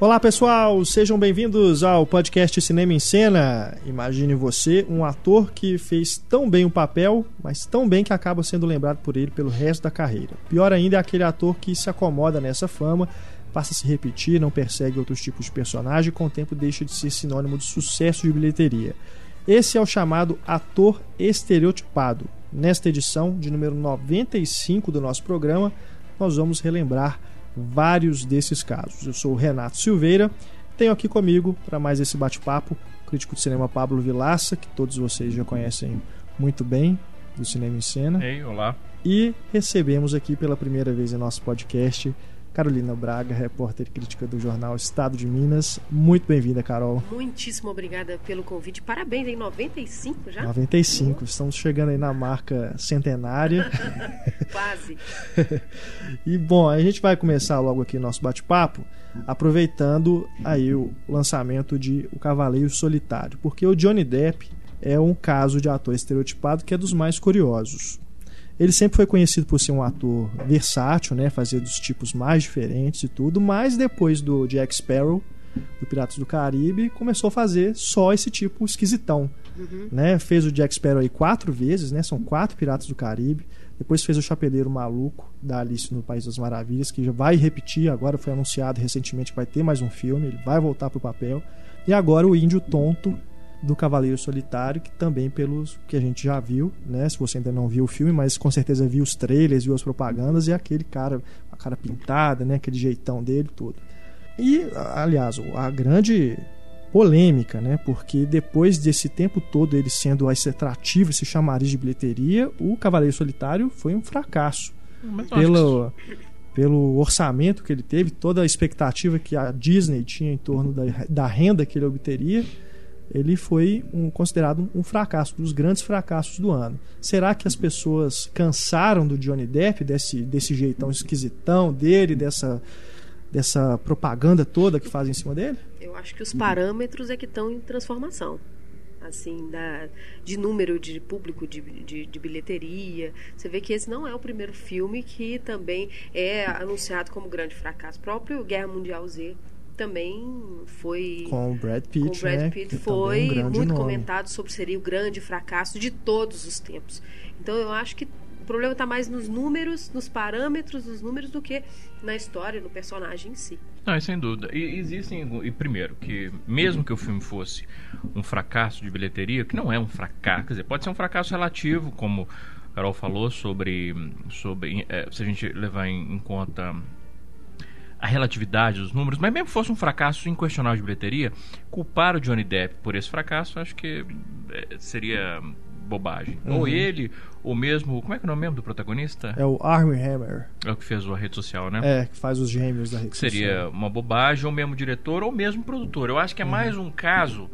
Olá pessoal, sejam bem-vindos ao podcast Cinema em Cena. Imagine você, um ator que fez tão bem o papel, mas tão bem que acaba sendo lembrado por ele pelo resto da carreira. Pior ainda é aquele ator que se acomoda nessa fama, passa a se repetir, não persegue outros tipos de personagem e com o tempo deixa de ser sinônimo de sucesso de bilheteria. Esse é o chamado ator estereotipado. Nesta edição de número 95 do nosso programa, nós vamos relembrar vários desses casos. Eu sou o Renato Silveira, tenho aqui comigo para mais esse bate-papo o crítico de cinema Pablo Vilaça, que todos vocês já conhecem muito bem do Cinema em Cena. Ei, olá. E recebemos aqui pela primeira vez em nosso podcast Carolina Braga, repórter e crítica do jornal Estado de Minas. Muito bem-vinda, Carol. Muitíssimo obrigada pelo convite. Parabéns, em 95 já? 95. Estamos chegando aí na marca centenária. Quase. e bom, a gente vai começar logo aqui nosso bate-papo, aproveitando aí o lançamento de O Cavaleiro Solitário, porque o Johnny Depp é um caso de ator estereotipado que é dos mais curiosos. Ele sempre foi conhecido por ser um ator versátil, né, fazer dos tipos mais diferentes e tudo, mas depois do Jack Sparrow, do Piratas do Caribe, começou a fazer só esse tipo esquisitão. Uhum. Né? Fez o Jack Sparrow aí quatro vezes, né? São quatro Piratas do Caribe. Depois fez o Chapeleiro Maluco da Alice no País das Maravilhas, que já vai repetir, agora foi anunciado recentemente que vai ter mais um filme, ele vai voltar pro papel. E agora o Índio Tonto do Cavaleiro Solitário, que também pelos que a gente já viu, né? Se você ainda não viu o filme, mas com certeza viu os trailers, viu as propagandas, e aquele cara, a cara pintada, né? Aquele jeitão dele, tudo. E, aliás, a grande polêmica, né? Porque depois desse tempo todo ele sendo esse atrativo, esse chamariz de bilheteria, o Cavaleiro Solitário foi um fracasso. Pelo, pelo orçamento que ele teve, toda a expectativa que a Disney tinha em torno da, da renda que ele obteria ele foi um, considerado um fracasso, um dos grandes fracassos do ano. Será que as pessoas cansaram do Johnny Depp, desse, desse jeitão esquisitão dele, dessa, dessa propaganda toda que fazem em cima dele? Eu acho que os parâmetros é que estão em transformação. Assim, da, de número de público, de, de, de bilheteria. Você vê que esse não é o primeiro filme que também é anunciado como grande fracasso. O próprio Guerra Mundial Z também foi com o Brad Pitt, com o Brad né? Pitt foi é um muito nome. comentado sobre seria o grande fracasso de todos os tempos. Então eu acho que o problema está mais nos números, nos parâmetros dos números do que na história, no personagem em si. Não, sem dúvida. E existem e primeiro que mesmo que o filme fosse um fracasso de bilheteria, que não é um fracasso, quer dizer, pode ser um fracasso relativo, como Carol falou sobre sobre é, se a gente levar em, em conta a relatividade dos números, mas mesmo que fosse um fracasso inquestionável de bilheteria, culpar o Johnny Depp por esse fracasso acho que é, seria bobagem. Uhum. Ou ele, ou mesmo. Como é que é o nome mesmo do protagonista? É o Armie Hammer. É o que fez a rede social, né? É, que faz os gêmeos da rede Seria social. Seria uma bobagem, ou mesmo diretor, ou mesmo produtor. Eu acho que é uhum. mais um caso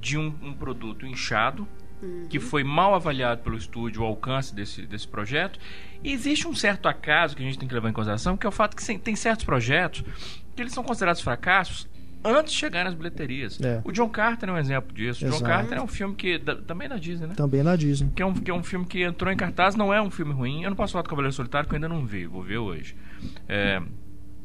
de um, um produto inchado uhum. que foi mal avaliado pelo estúdio o alcance desse, desse projeto. E existe um certo acaso que a gente tem que levar em consideração, que é o fato que tem certos projetos que eles são considerados fracassos antes de chegar nas bilheterias. É. O John Carter é um exemplo disso. O John Carter é um filme que. Da, também é na Disney, né? Também é na Disney. Que é, um, que é um filme que entrou em cartaz, não é um filme ruim. Eu não posso falar do Cavaleiro Solitário, que eu ainda não vi, vou ver hoje. É,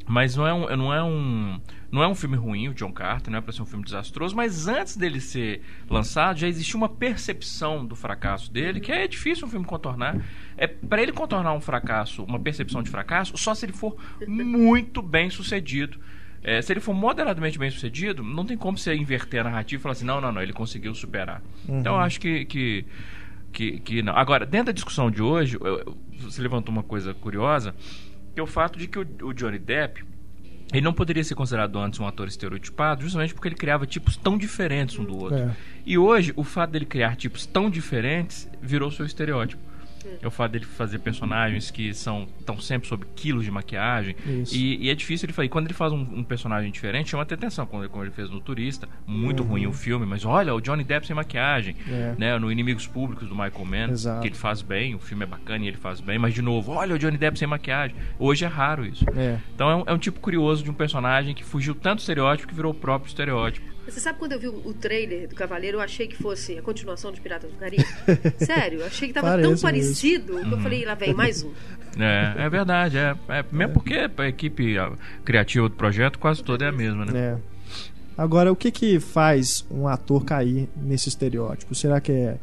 mas não é um. Não é um não é um filme ruim, o John Carter, não é para ser um filme desastroso, mas antes dele ser lançado já existia uma percepção do fracasso dele, que é difícil um filme contornar. É para ele contornar um fracasso, uma percepção de fracasso, só se ele for muito bem sucedido. É, se ele for moderadamente bem sucedido, não tem como você inverter a narrativa e falar assim, não, não, não, ele conseguiu superar. Uhum. Então eu acho que, que, que, que, não. Agora, dentro da discussão de hoje, você levantou uma coisa curiosa, que é o fato de que o, o Johnny Depp ele não poderia ser considerado antes um ator estereotipado, justamente porque ele criava tipos tão diferentes um do outro. É. E hoje, o fato dele criar tipos tão diferentes virou seu estereótipo. É o fato dele fazer personagens que são estão sempre sob quilos de maquiagem. E, e, é difícil ele fazer. Quando ele faz um, um, personagem diferente, chama até atenção. Quando, como ele fez no Turista, muito uhum. ruim o filme, mas olha, o Johnny Depp sem maquiagem. É. Né? No Inimigos Públicos do Michael Mann, Exato. que ele faz bem, o filme é bacana e ele faz bem, mas de novo, olha o Johnny Depp sem maquiagem. Hoje é raro isso. É. Então é um, é um tipo curioso de um personagem que fugiu tanto do estereótipo que virou o próprio estereótipo Você sabe quando eu vi o trailer do Cavaleiro, eu achei que fosse a continuação de Piratas do Caribe? Sério, eu achei que tava Parece tão mesmo. parecido que eu Uhum. falei, lá vem mais um. É, é verdade. É, é, mesmo porque a equipe criativa do projeto quase toda é a mesma, né? É. Agora, o que que faz um ator cair nesse estereótipo? Será que é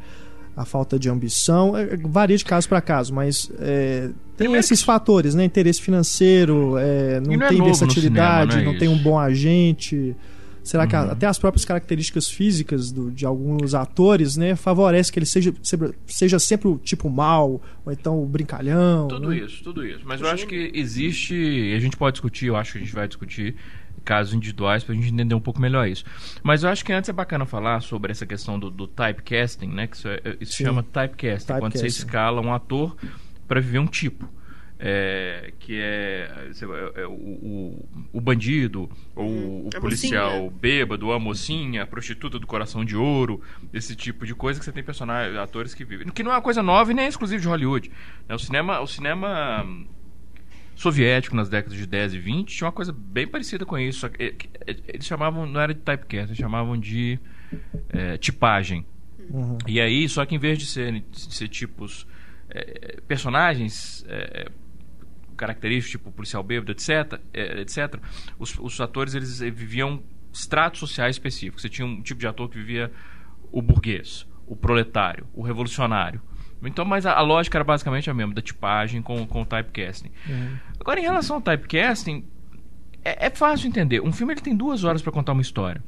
a falta de ambição? É, varia de caso para caso, mas é, tem esses que- fatores, né? Interesse financeiro, é, não, não é tem versatilidade, cinema, não é não tem um bom agente. Será que a- Uhum. até as próprias características físicas do- de alguns atores, né, favorece que ele seja, seja, seja sempre o tipo mal, ou então o brincalhão? Tudo né? isso, tudo isso. Mas eu acho que existe, e a gente pode discutir, eu acho que a gente vai discutir casos individuais pra gente entender um pouco melhor isso. Mas eu acho que antes é bacana falar sobre essa questão do, do typecasting, né? Que isso, é- isso chama typecasting, quando você Typecasting. escala um ator para viver um tipo. É, que é, sei lá, é o, o, o bandido, ou o a policial mocinha. bêbado, a mocinha, a prostituta do coração de ouro, esse tipo de coisa que você tem personagens, atores que vivem. Que não é uma coisa nova e nem é exclusivo de Hollywood. né? O cinema, o cinema hum, soviético nas décadas de 10 e 20 tinha uma coisa bem parecida com isso. eh, Eles chamavam, não era de typecast, eles chamavam de eh, tipagem. Uhum. E aí, só que em vez de ser, de ser tipos, eh, personagens eh, característicos, tipo policial bêbado, etc., eh, etc., os, os atores eles eh, viviam estratos sociais específicos. Você tinha um tipo de ator que vivia o burguês, o proletário, o revolucionário. Então, mas a, a lógica era basicamente a mesma, da tipagem com, com o typecasting. Uhum. Agora, em relação ao typecasting, é, é fácil entender. Um filme ele tem duas horas para contar uma história.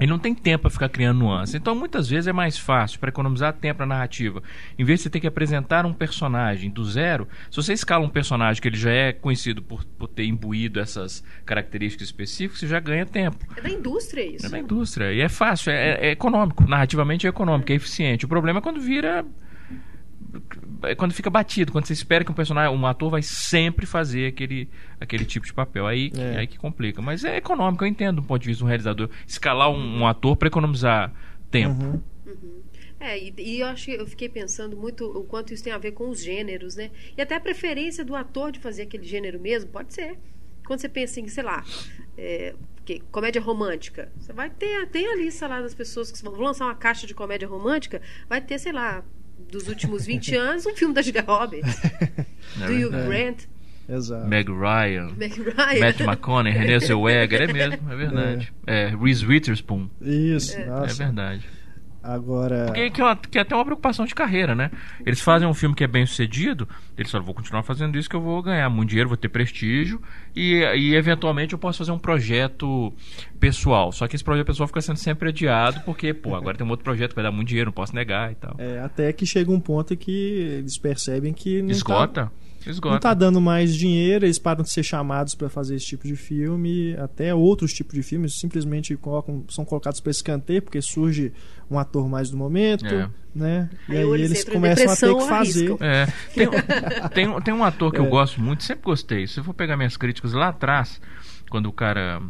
Ele não tem tempo para ficar criando nuances. Então, muitas vezes é mais fácil, para economizar tempo na narrativa, em vez de você ter que apresentar um personagem do zero, se você escala um personagem que ele já é conhecido por, por ter imbuído essas características específicas, você já ganha tempo. É da indústria isso. É da indústria. E é fácil, é, é econômico. Narrativamente é econômico, é eficiente. O problema é quando vira. É quando fica batido, quando você espera que um personagem, um ator vai sempre fazer aquele, aquele tipo de papel. Aí, É. aí que complica. Mas é econômico, eu entendo do ponto de vista de um realizador. Escalar um, um ator para economizar tempo. Uhum. É, e, e eu acho que eu fiquei pensando muito o quanto isso tem a ver com os gêneros, né? E até a preferência do ator de fazer aquele gênero mesmo, pode ser. Quando você pensa em, sei lá, é, que, comédia romântica, você vai ter, tem a lista lá das pessoas que vão lançar uma caixa de comédia romântica, vai ter, sei lá, dos últimos 20 anos, um filme da Julia Roberts, É do Hugh verdade. Grant, Exato. Meg Ryan, Meg Ryan. Matt McConaughey, Renée Zellweger, é mesmo, é verdade. É, Reese Witherspoon, Isso, é nossa. verdade. Agora. Porque que, é uma- que é até uma preocupação de carreira, né? Eles fazem um filme que é bem sucedido, eles falam, vou continuar fazendo isso que eu vou ganhar muito dinheiro, vou ter prestígio e, e eventualmente eu posso fazer um projeto pessoal. Só que esse projeto pessoal fica sendo sempre adiado porque, pô, agora tem um outro projeto que vai dar muito dinheiro, não posso negar e tal. É, até que chega um ponto que eles percebem que não tá, Esgota? Não tá dando mais dinheiro, eles param de ser chamados para fazer esse tipo de filme, até outros tipos de filmes simplesmente colocam, são colocados para escanteio porque surge um ator mais do momento, É. né? E Aí aí eles começam a ter que fazer. É, tem, um- tem, tem um ator que eu É. gosto muito, sempre gostei. Se eu for pegar minhas críticas lá atrás, quando o cara.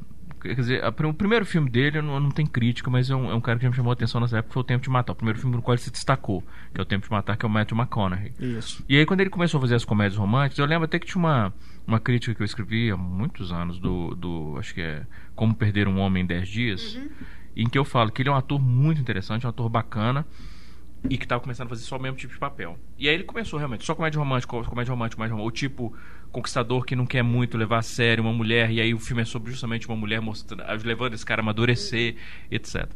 Quer dizer, a- o primeiro filme dele não, não tem crítica, mas é um, é um cara que já me chamou a atenção nessa época, foi o Tempo de Matar. O primeiro filme no qual ele se destacou, que é o Tempo de Matar, que é o Matthew McConaughey. Isso. E aí, quando ele começou a fazer as comédias românticas, eu lembro até que tinha uma, uma crítica que eu escrevi há muitos anos, do, do acho que é Como Perder um Homem em 10 Dias, em que eu falo que ele é um ator muito interessante, um ator bacana, e que estava começando a fazer só o mesmo tipo de papel. E aí ele começou realmente, só comédia romântica, comédia romântica, comédia romântica, o tipo conquistador que não quer muito levar a sério uma mulher, e aí o filme é sobre justamente uma mulher mostrando, levando esse cara a amadurecer, etc.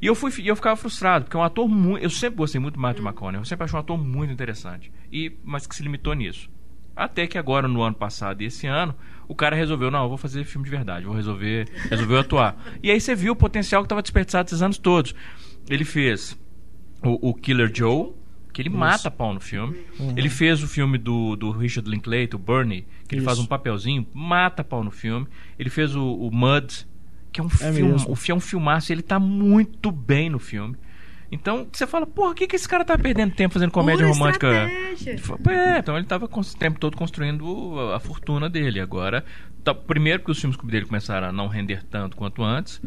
E eu, fui, eu ficava frustrado, porque é um ator muito. Eu sempre gostei muito do Matthew McConaughey, eu sempre achei um ator muito interessante. E, mas que se limitou nisso. Até que agora, no ano passado e esse ano, o cara resolveu, não, eu vou fazer filme de verdade, vou resolver, resolveu atuar. E aí você viu o potencial que estava desperdiçado esses anos todos. Ele fez o, o Killer Joe, que ele mata pau no filme. Ele fez o filme do, do Richard Linklater, o Bernie, que ele Isso. faz um papelzinho, mata pau no filme. Ele fez o, o Mud, que é um É filme, mesmo. o filme é um filmaço, e ele tá muito bem no filme. Então, você fala, porra, o que, que esse cara tá perdendo tempo fazendo comédia Pura romântica? estratégia. É, então ele tava o tempo todo construindo a, a fortuna dele. Agora, tá- primeiro que os filmes dele começaram a não render tanto quanto antes.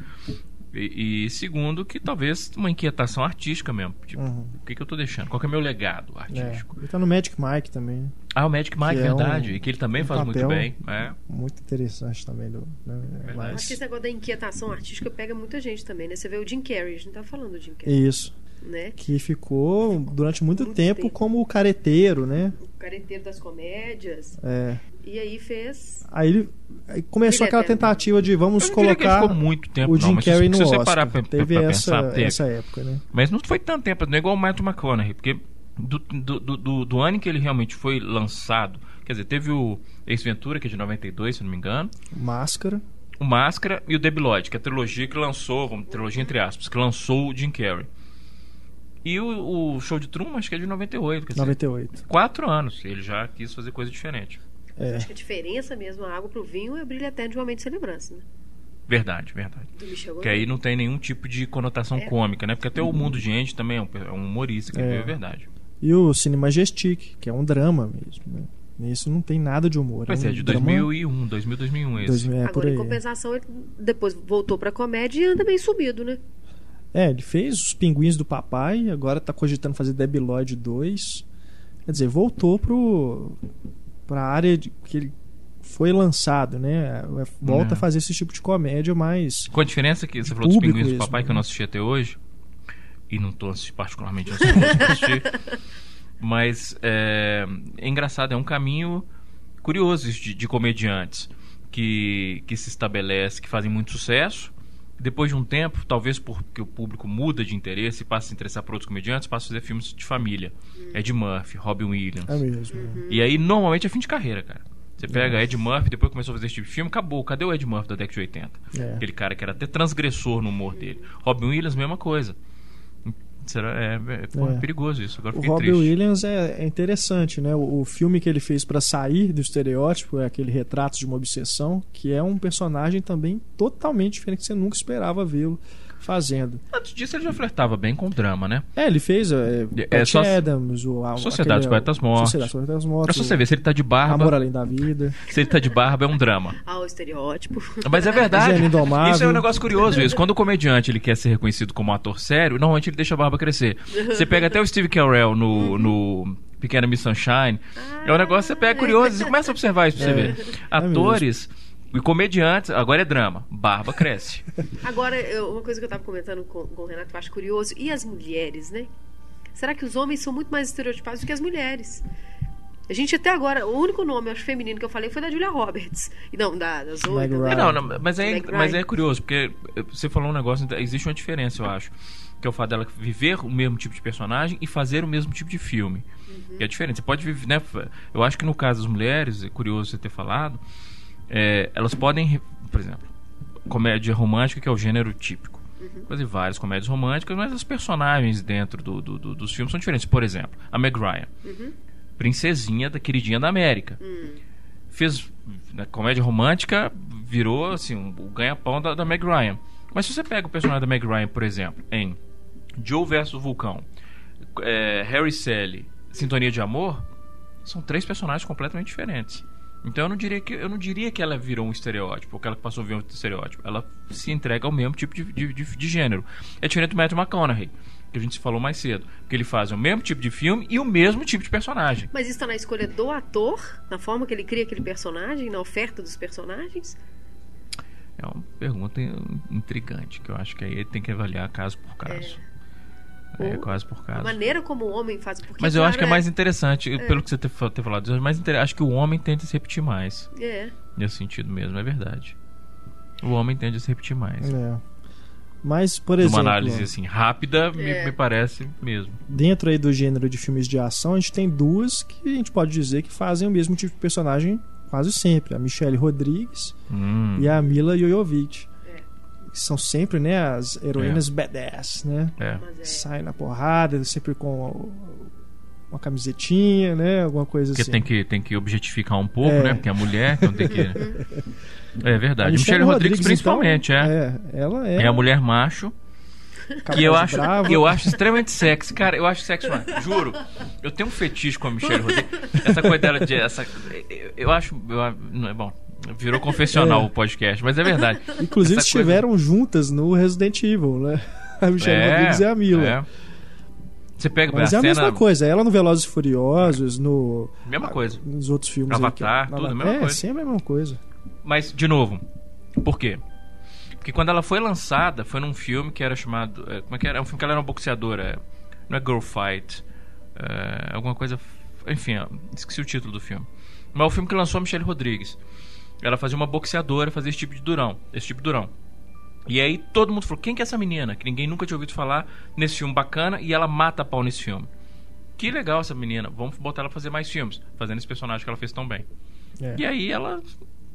E, e segundo, que talvez uma inquietação artística mesmo. Tipo, Uhum. o que, que eu tô deixando? Qual que é o meu legado É. artístico? Ele tá no Magic Mike também, né? Ah, o Magic Mike, Que é um- verdade. e que ele também um faz muito bem. É. Muito interessante também. Do, né? Mas- Acho que esse negócio da inquietação artística pega muita gente também, né? Você vê o Jim Carrey, a gente tá falando do Jim Carrey, Isso. Né? Que ficou durante muito, Muito tempo, tempo. como o careteiro, né? O careteiro das comédias. É. E aí fez. Aí ele aí começou aquela eterno. tentativa de vamos colocar ficou muito tempo, o Jim Carrey no se você Oscar. parar pra- teve pra essa, pensar, teve. essa época, né? Mas não foi tanto tempo, não é igual o Matthew McConaughey, porque do, do, do, do- do ano em que ele realmente foi lançado, quer dizer, teve o Ace Ventura, que é de 92, se não me engano, Máscara. o Máscara e o Debiloid, que é a trilogia que lançou, vamos, trilogia entre aspas, que lançou o Jim Carrey. E o, o Show de Truman, acho que é de 98, quer dizer, 98. quatro anos, ele já quis fazer coisa diferente. É. Acho que a diferença mesmo, a água pro vinho, é brilha eterno de uma mente sem lembrança, né? Verdade, verdade. Que aí não tem nenhum tipo de conotação É. cômica, né? Porque até o Mundo de Andy também é um, é um humorista, que É. é verdade. E o Cine Majestic, que é um drama mesmo. Né? Nisso não tem nada de humor. Pois um é, de drama 2001, 2000, 2001 esse. 2000, é, por Agora, aí. em compensação, ele depois voltou pra comédia e anda bem subido, né? É, ele fez os Pinguins do Papai, agora tá cogitando fazer Debi Lloyd 2. Quer dizer, voltou pro pra área de, que ele foi lançado, né? Volta É. a fazer esse tipo de comédia, mas Com a diferença que você falou dos Pinguins do mesmo, Papai, que eu né? não assisti até hoje, e não tô assistindo particularmente assistir, mas é, é engraçado, é um caminho curioso de, de comediantes que, que se estabelece, que fazem muito sucesso. Depois de um tempo, talvez porque o público muda de interesse e passa a se interessar por outros comediantes, passa a fazer filmes de família. Ed Murphy, Robin Williams. é mesmo. Uhum. E aí, normalmente, é fim de carreira, cara. Você pega Ed Murphy, depois começou a fazer esse tipo de filme, acabou. Cadê o Ed Murphy da década de 80? É. Aquele cara que era até transgressor no humor dele. Robin Williams, mesma coisa. Será, é, é, pô, é É. perigoso isso. Agora O Robin triste. Williams é, é interessante, né? O, o filme que ele fez pra sair do estereótipo é aquele Retratos de uma Obsessão, que é um personagem também totalmente diferente que você nunca esperava vê-lo fazendo. Antes disso, ele já flertava bem com o drama, né? É, ele fez é, É, só- Adams, o a, Sociedade Poetas Mortos. Sociedade dos Poetas Pra Mortos. você ver, se ele tá de barba, Amor além da vida. se ele tá de barba, é um drama. Ah, o estereótipo. Mas é verdade. Gênio Indomável. Isso é um negócio curioso. Isso. Quando o comediante ele quer ser reconhecido como ator sério, normalmente ele deixa a barba crescer. Você pega até o Steve Carell no, no Pequena Miss Sunshine. É um negócio que você pega curioso. Você começa a observar isso pra você É, ver. Atores e comediantes, agora é drama. Barba cresce. Agora, eu- uma coisa que eu tava comentando com, com o Renato que eu acho curioso, e as mulheres, né? Será que os homens são muito mais estereotipados do que as mulheres? A gente até agora, o único nome, acho, feminino que eu falei foi da Julia Roberts. E não, da, das Meg outras. Ryan. né? Não, não, mas é, mas Ryan. é curioso, porque você falou um negócio, existe uma diferença, eu acho. Que é o fato dela viver o mesmo tipo de personagem e fazer o mesmo tipo de filme. Que é diferente. Você pode viver, né? Eu acho que no caso das mulheres, é curioso você ter falado, é, elas podem, por exemplo, comédia romântica, que é o gênero típico. Fazer várias comédias românticas, mas os personagens dentro do- do- do- dos filmes são diferentes. Por exemplo, a Meg Ryan, princesinha da queridinha da América fez na comédia romântica virou assim um- o ganha-pão da, da Meg Ryan. Mas se você pega o personagem da Meg Ryan, por exemplo, em Joe versus Vulcão, é, Harry Sally, Sintonia de Amor, são três personagens completamente diferentes. Então eu não diria que eu não diria que ela virou um estereótipo, ou que ela passou a vir um estereótipo. Ela se entrega ao mesmo tipo de, de, de- de gênero. É diferente do Matthew McConaughey, que a gente falou mais cedo, que ele faz o mesmo tipo de filme e o mesmo tipo de personagem. Mas isso está na escolha do ator, na forma que ele cria aquele personagem, na oferta dos personagens? É uma pergunta in- intrigante, que eu acho que aí ele tem que avaliar caso por caso. É, Ou caso por A caso. maneira como o homem faz. Porque, Mas eu acho que é claro, mais interessante, pelo que você ter falado, mais inter- acho que o homem tende a se repetir mais. É. Nesse sentido mesmo, é verdade. O homem tende a se repetir mais. É. Mas, por exemplo, análise assim rápida, me, É. me parece mesmo. dentro aí do gênero de filmes de ação, a gente tem duas que a gente pode dizer que fazem o mesmo tipo de personagem quase sempre. A Michelle Rodrigues Hum, e a Mila Jovovich. É. São sempre, né, as heroínas badass, né? é. É. Saem na porrada, sempre com uma camisetinha, né? Alguma coisa Porque assim. tem que, tem que objetificar um pouco, É. né? Porque a mulher então tem que. É verdade. Michelle Michelle Rodrigues, então, principalmente, é. é. Ela é, É a mulher macho. Que eu acho, eu acho extremamente sexy. Cara, eu acho sexy, mano. Juro. Eu tenho um fetiche com a Michelle Rodrigues. Essa coisa dela de. Essa, eu acho. Eu, não é bom. Virou confessional o podcast, mas é verdade. Inclusive Essa coisa- estiveram juntas no Resident Evil, né? A Michelle Rodrigues e a Mila. é. Você pega Mas a é a cena. mesma coisa. Ela no Velozes e Furiosos, no... Mesma coisa. Nos outros filmes. Avatar, que- tudo a mesma é, coisa. sempre a mesma coisa. Mas, de novo, por quê? Porque quando ela foi lançada, foi num filme que era chamado. é, Como é que era? É um filme que ela era uma boxeadora. Não é Girl Fight. É, alguma coisa. Enfim, ó, esqueci o título do filme. Mas é o filme que lançou a Michelle Rodrigues. Ela fazia uma boxeadora, fazia esse tipo de durão. Esse tipo de durão. E aí todo mundo falou: quem que é essa menina? Que ninguém nunca tinha ouvido falar nesse filme bacana e ela mata a pau nesse filme. Que legal essa menina, vamos botar ela fazer mais filmes, fazendo esse personagem que ela fez tão bem. É. E aí ela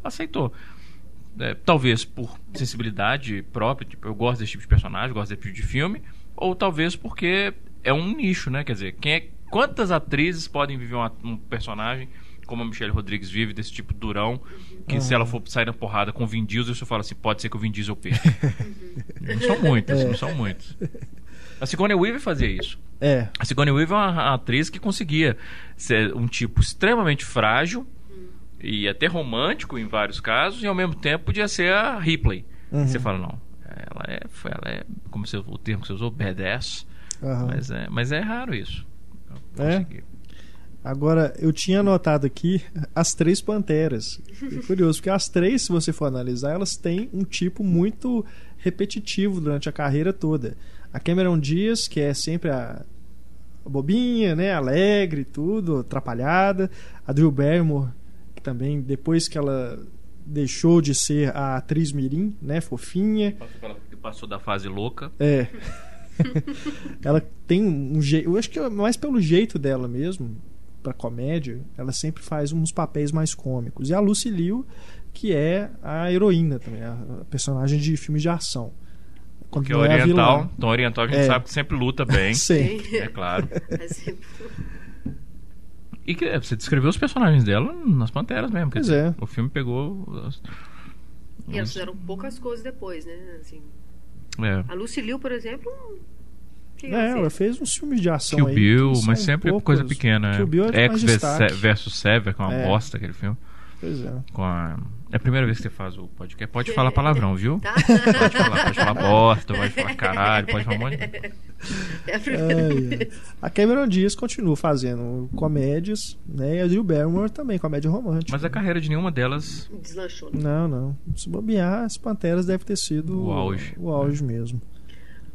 aceitou. É, talvez por sensibilidade própria, tipo, eu gosto desse tipo de personagem, gosto desse tipo de filme, ou talvez porque é um nicho, né? Quer dizer, quem é, quantas atrizes podem viver uma- um personagem como a Michelle Rodrigues vive, desse tipo durão, que se ela for sair na porrada com o Vin Diesel, você fala assim, pode ser que o Vin Diesel perca. não são muitas, não são muitas. A Sigourney Weaver fazia isso. É. A Sigourney Weaver é uma atriz que conseguia ser um tipo extremamente frágil e até romântico em vários casos, e ao mesmo tempo podia ser a Ripley. Uhum. Você fala, não, ela é, foi- ela é como você, o termo que você usou, badass, aham. mas, é, mas é raro isso. Eu É? Agora, eu tinha anotado aqui as três panteras. É curioso, porque as três, se você for analisar, elas têm um tipo muito repetitivo durante a carreira toda. A Cameron Diaz, que é sempre a bobinha, né, alegre e tudo, atrapalhada. A Drew Barrymore, que também depois que ela deixou de ser a atriz mirim, né, fofinha, passou da fase louca. é. ela tem um jeito. Eu acho que é mais pelo jeito dela mesmo, pra comédia, ela sempre faz uns papéis mais cômicos. E a Lucy Liu, que é a heroína também, a personagem de filmes de ação. Quando Porque é a oriental, vilã. então oriental a gente É. sabe que sempre luta bem. Sim. É claro. E que, você descreveu os personagens dela nas Panteras mesmo. Pois é. O filme pegou. as- E elas fizeram poucas coisas depois, né? Assim, É. a Lucy Liu, por exemplo. É, ela fez? uns filmes de ação Kill aí. Bill, mas sempre poucos. coisa pequena. Kill Bill é X versus Sever, que é uma É. bosta aquele filme. Pois é. Com a... É a primeira vez que você faz o podcast. Pode falar palavrão, viu? Tá? Pode falar, pode falar bosta, pode falar caralho, pode falar um monte de... É a primeira ai. vez. A Cameron Diaz continua fazendo comédias, né? E a Drew Barrymore também, comédia romântica. Mas a carreira de nenhuma delas Deslanchou. Não, não. Se bobear, as Panteras deve ter sido O auge. O auge mesmo.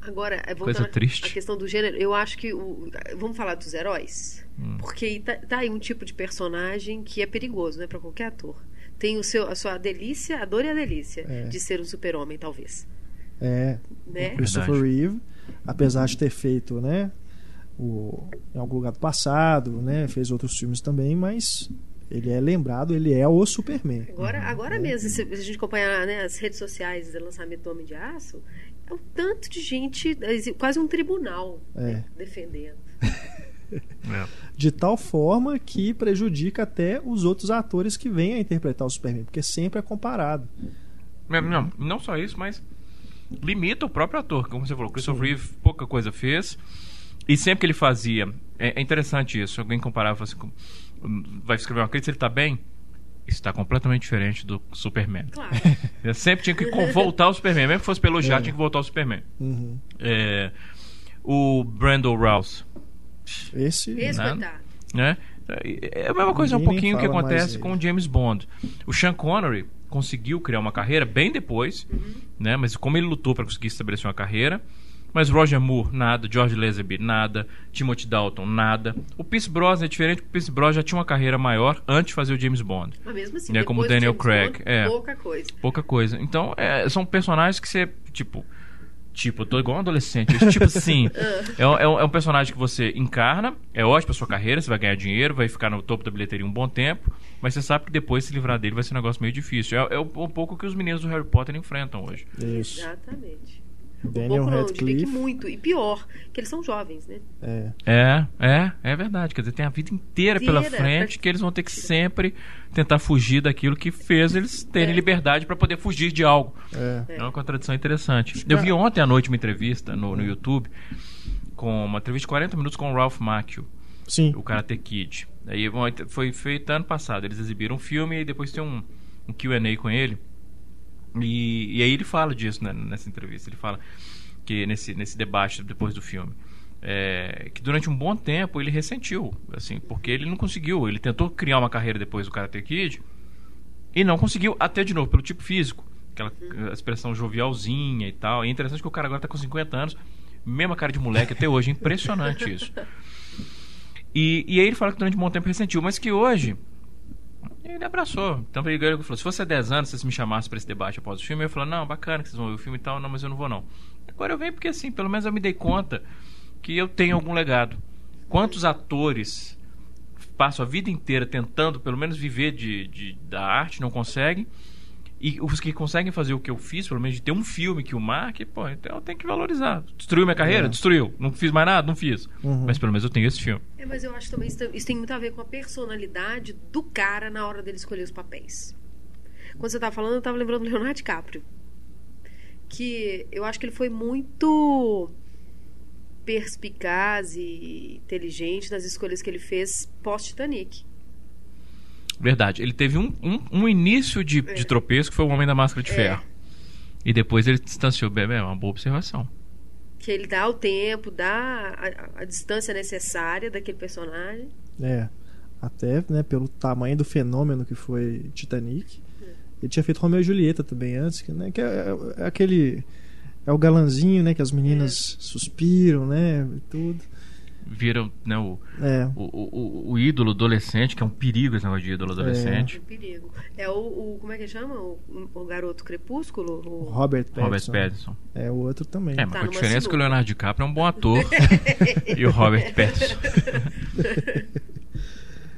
Agora, é, voltando Coisa à- questão do gênero, eu acho que. o- vamos falar dos heróis? Hum. Porque aí tá, tá aí um tipo de personagem que é perigoso, né, para qualquer ator. Tem o seu, a sua delícia, a dor e a delícia É. de ser um super-homem, talvez. É, Né? Christopher Verdade. Reeve, apesar de ter feito, né, o, em algum lugar do passado, né, fez outros filmes também, mas ele é lembrado, ele é o Superman. Agora, agora mesmo, se a gente acompanhar né, as redes sociais do lançamento do Homem de Aço, é um tanto de gente, quase um tribunal né, defendendo. É. De tal forma que prejudica até os outros atores que vêm a interpretar o Superman, porque sempre é comparado. É, Não, não só isso, mas limita o próprio ator. Como você falou, Christopher Reeve pouca coisa fez. E sempre que ele fazia. É, é interessante isso. Alguém comparava assim, com- vai escrever uma crítica, ele tá bem? Está completamente diferente do Superman. Claro. Eu sempre tinha que voltar ao Superman. Mesmo que fosse pelo elogiar, É. tinha que voltar ao Superman. Uhum. É, o Brandon Rouse. Esse, coitado. né? É a mesma coisa um pouquinho que acontece com o James Bond. O Sean Connery conseguiu criar uma carreira bem depois, né? Mas como ele lutou para conseguir estabelecer uma carreira, mas Roger Moore nada, George Lazenby nada, Timothy Dalton nada. O Pierce Brosnan é diferente, porque o Pierce Brosnan já tinha uma carreira maior antes de fazer o James Bond. Mas mesmo assim, É, como do Daniel Craig, Bond, é. pouca coisa. Pouca coisa. Então, é, são personagens que você, tipo. Tipo, eu tô igual um adolescente. Tipo assim. é, um- é um, é um personagem que você encarna, é ótimo pra sua carreira, você vai ganhar dinheiro, vai ficar no topo da bilheteria um bom tempo, mas você sabe que depois se livrar dele vai ser um negócio meio difícil. É, é um, um pouco que os meninos do Harry Potter enfrentam hoje. Isso. Exatamente. Daniel um pouco não, Radcliffe. muito. E pior, que eles são jovens, né? É. É, é, é verdade. Quer dizer, tem a vida inteira pela frente pra- que eles vão ter que sempre tentar fugir daquilo que fez eles terem É. liberdade pra poder fugir de algo. É. É uma contradição interessante. Eu vi ontem à noite uma entrevista no, no YouTube, com uma entrevista de 40 minutos com o Ralph Macchio, Sim. o Karate Kid. Aí foi feita ano passado. Eles exibiram um filme e depois tem um, um Q&A com ele. E, e aí ele fala disso né, nessa entrevista. Ele fala que nesse, nesse debate depois do filme. É, que durante um bom tempo ele ressentiu, assim, porque ele não conseguiu. Ele tentou criar uma carreira depois do Karate Kid e não conseguiu, até de novo, pelo tipo físico. Aquela expressão jovialzinha e tal. E é interessante que o cara agora tá com 50 anos, mesma cara de moleque até hoje. Impressionante isso. E, e aí ele fala que durante um bom tempo ressentiu, mas que hoje ele abraçou. Então ele falou: se fosse 10 anos, vocês me chamassem para esse debate após o filme, eu ia falar: não, bacana que vocês vão ver o filme e tal, não, mas eu não vou não. Agora eu venho porque assim, pelo menos eu me dei conta que eu tenho algum legado. Quantos atores passam a vida inteira tentando, pelo menos, viver de, de da arte, não conseguem? E os que conseguem fazer o que eu fiz, pelo menos de ter um filme que o marque, pô, então eu tenho que valorizar. Destruiu minha carreira? É. Destruiu. Não fiz mais nada? Não fiz. Uhum. Mas pelo menos eu tenho esse filme. É, mas eu acho também isso, isso tem muito a ver com a personalidade do cara na hora dele escolher os papéis. Quando você estava falando, eu estava lembrando do Leonardo DiCaprio. Que eu acho que ele foi muito perspicaz e inteligente nas escolhas que ele fez pós-Titanic. Verdade. Ele teve um, um, um início de, é. de tropeço que foi o Homem da Máscara de é. Ferro. E depois ele distanciou. É uma boa observação. Que ele dá o tempo, dá a, a distância necessária daquele personagem. É. Até né, pelo tamanho do fenômeno que foi Titanic. É. Ele tinha feito Romeo e Julieta também antes, que, né, que é, é, é aquele. É o galanzinho, né? Que as meninas é. suspiram, né? E tudo viram né, o, é. o, o, o, ídolo adolescente, que é um perigo esse negócio de ídolo adolescente. É, um perigo. É o, o, como é que chama? O, o garoto crepúsculo? O... Robert Pattinson. Robert Pattinson. É, o outro também. É, mas tá a diferença é que o Leonardo DiCaprio é um bom ator e o Robert Pattinson.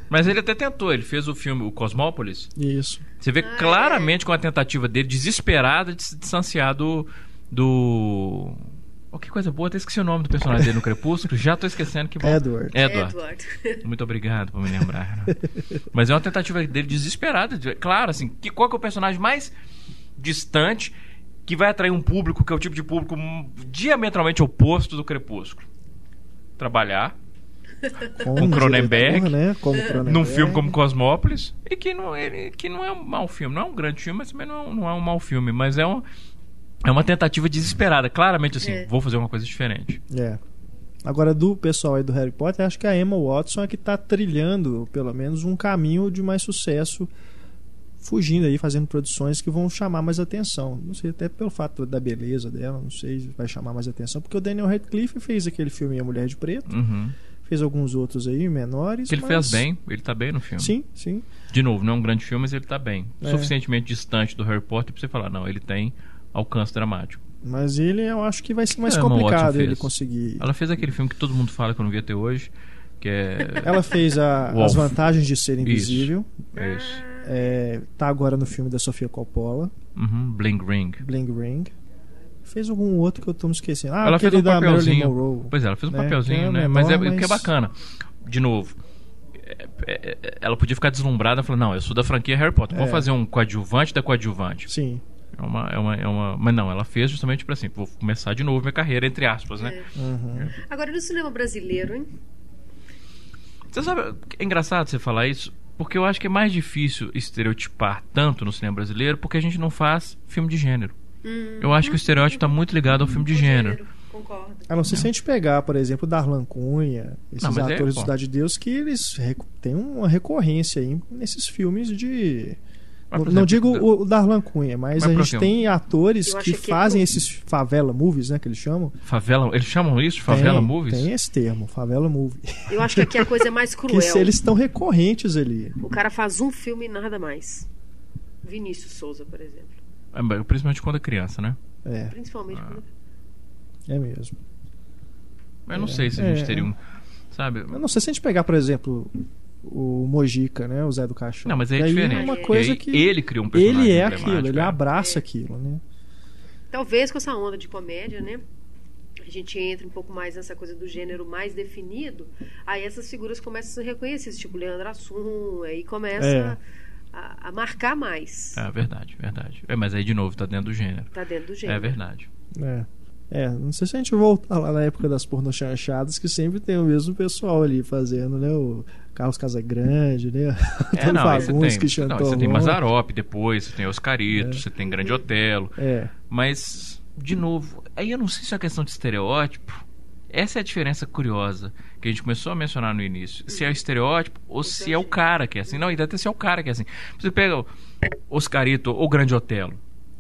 Mas ele até tentou, ele fez o filme O Cosmópolis. Isso. Você vê ah, claramente é. com a tentativa dele desesperada de se distanciar do, do Oh, que coisa boa, até esqueci o nome do personagem dele no Crepúsculo. Já tô esquecendo que bom. Edward. Edward. Edward. Muito obrigado por me lembrar. Né? Mas é uma tentativa dele desesperada. Claro, assim, que, qual que é o personagem mais distante que vai atrair um público que é o tipo de público diametralmente oposto do Crepúsculo? Trabalhar com um Cronenberg, né? como Cronenberg, num filme como Cosmópolis, e que não, ele, que não é um mau filme, não é um grande filme, mas também não, não é um mau filme, mas é um, é uma tentativa desesperada, claramente assim, é. vou fazer uma coisa diferente. É. Agora, do pessoal aí do Harry Potter, acho que a Emma Watson é que está trilhando, pelo menos, um caminho de mais sucesso, fugindo aí, fazendo produções que vão chamar mais atenção. Não sei, até pelo fato da beleza dela, não sei se vai chamar mais atenção, porque o Daniel Radcliffe fez aquele filme A Mulher de Preto. Uhum. Fez alguns outros aí, menores. Que ele mas... fez bem, ele está bem no filme. Sim, sim. De novo, não é um grande filme, mas ele está bem. É. Suficientemente distante do Harry Potter para você falar, não, ele tem alcance dramático. Mas ele, eu acho que vai ser mais é, complicado ele conseguir. Ela fez aquele filme que todo mundo fala que eu não vi até hoje, que é. Ela fez a, as vantagens de ser invisível. Isso. isso. É, tá agora no filme da Sofia Coppola. Uhum, Bling Ring. Bling Ring. Fez algum outro que eu tô me esquecendo. Ah, ela fez um papelzinho. Pois é, ela fez um né? papelzinho, é né? Menor, mas é mas... que é bacana. De novo, é, é, ela podia ficar deslumbrada falando, não, eu sou da franquia Harry Potter, vou é. fazer um coadjuvante da coadjuvante. Sim. É uma, é uma, é uma... Mas não, ela fez justamente para assim, vou começar de novo minha carreira, entre aspas, né? É. Uhum. Agora, no cinema brasileiro, hein? Você sabe, é engraçado você falar isso, porque eu acho que é mais difícil estereotipar tanto no cinema brasileiro, porque a gente não faz filme de gênero. Uhum. Eu acho que o estereótipo está muito ligado ao filme de gênero. gênero. Concordo. A não ser é. se a gente pegar, por exemplo, Darlan Cunha, esses não, é, atores é, do Cidade de Deus, que eles têm uma recorrência aí nesses filmes de não, não digo o Darlan Cunha, mas, mas a gente tem atores que, que, fazem é esses favela movies, né? Que eles chamam. Favela, eles chamam isso de favela tem, movies? Tem esse termo, favela movie. Eu acho que aqui a coisa é mais cruel. que eles estão recorrentes ali. O cara faz um filme e nada mais. Vinícius Souza, por exemplo. É, principalmente quando é criança, né? É. Principalmente ah. quando é mesmo. Eu não é, sei se a gente é, teria um. Sabe? Eu não sei se a gente pegar, por exemplo, o Mojica, né? O Zé do Caixão. Não, mas é diferente. É uma coisa que ele cria um personagem Ele é aquilo, ele é. abraça é. aquilo, né? Talvez com essa onda de comédia, né? A gente entra um pouco mais nessa coisa do gênero mais definido, aí essas figuras começam a ser reconhecidas, tipo Leandro Assum, aí começa é. a, a, marcar mais. É verdade, verdade. É, mas aí de novo tá dentro do gênero. Tá dentro do gênero. É verdade. É. É, não sei se a gente voltar lá na época das pornochanchadas, que sempre tem o mesmo pessoal ali fazendo, né? O Carlos Casagrande, né? É, não, aí você tem, que não, você tem Mazarop depois, você tem Oscarito, é. você tem Grande Otelo. É. Mas, de novo, aí eu não sei se é uma questão de estereótipo. Essa é a diferença curiosa que a gente começou a mencionar no início. Se é o estereótipo ou se é o cara que é assim. Não, e até se é o cara que é assim. Você pega Oscarito ou Grande Otelo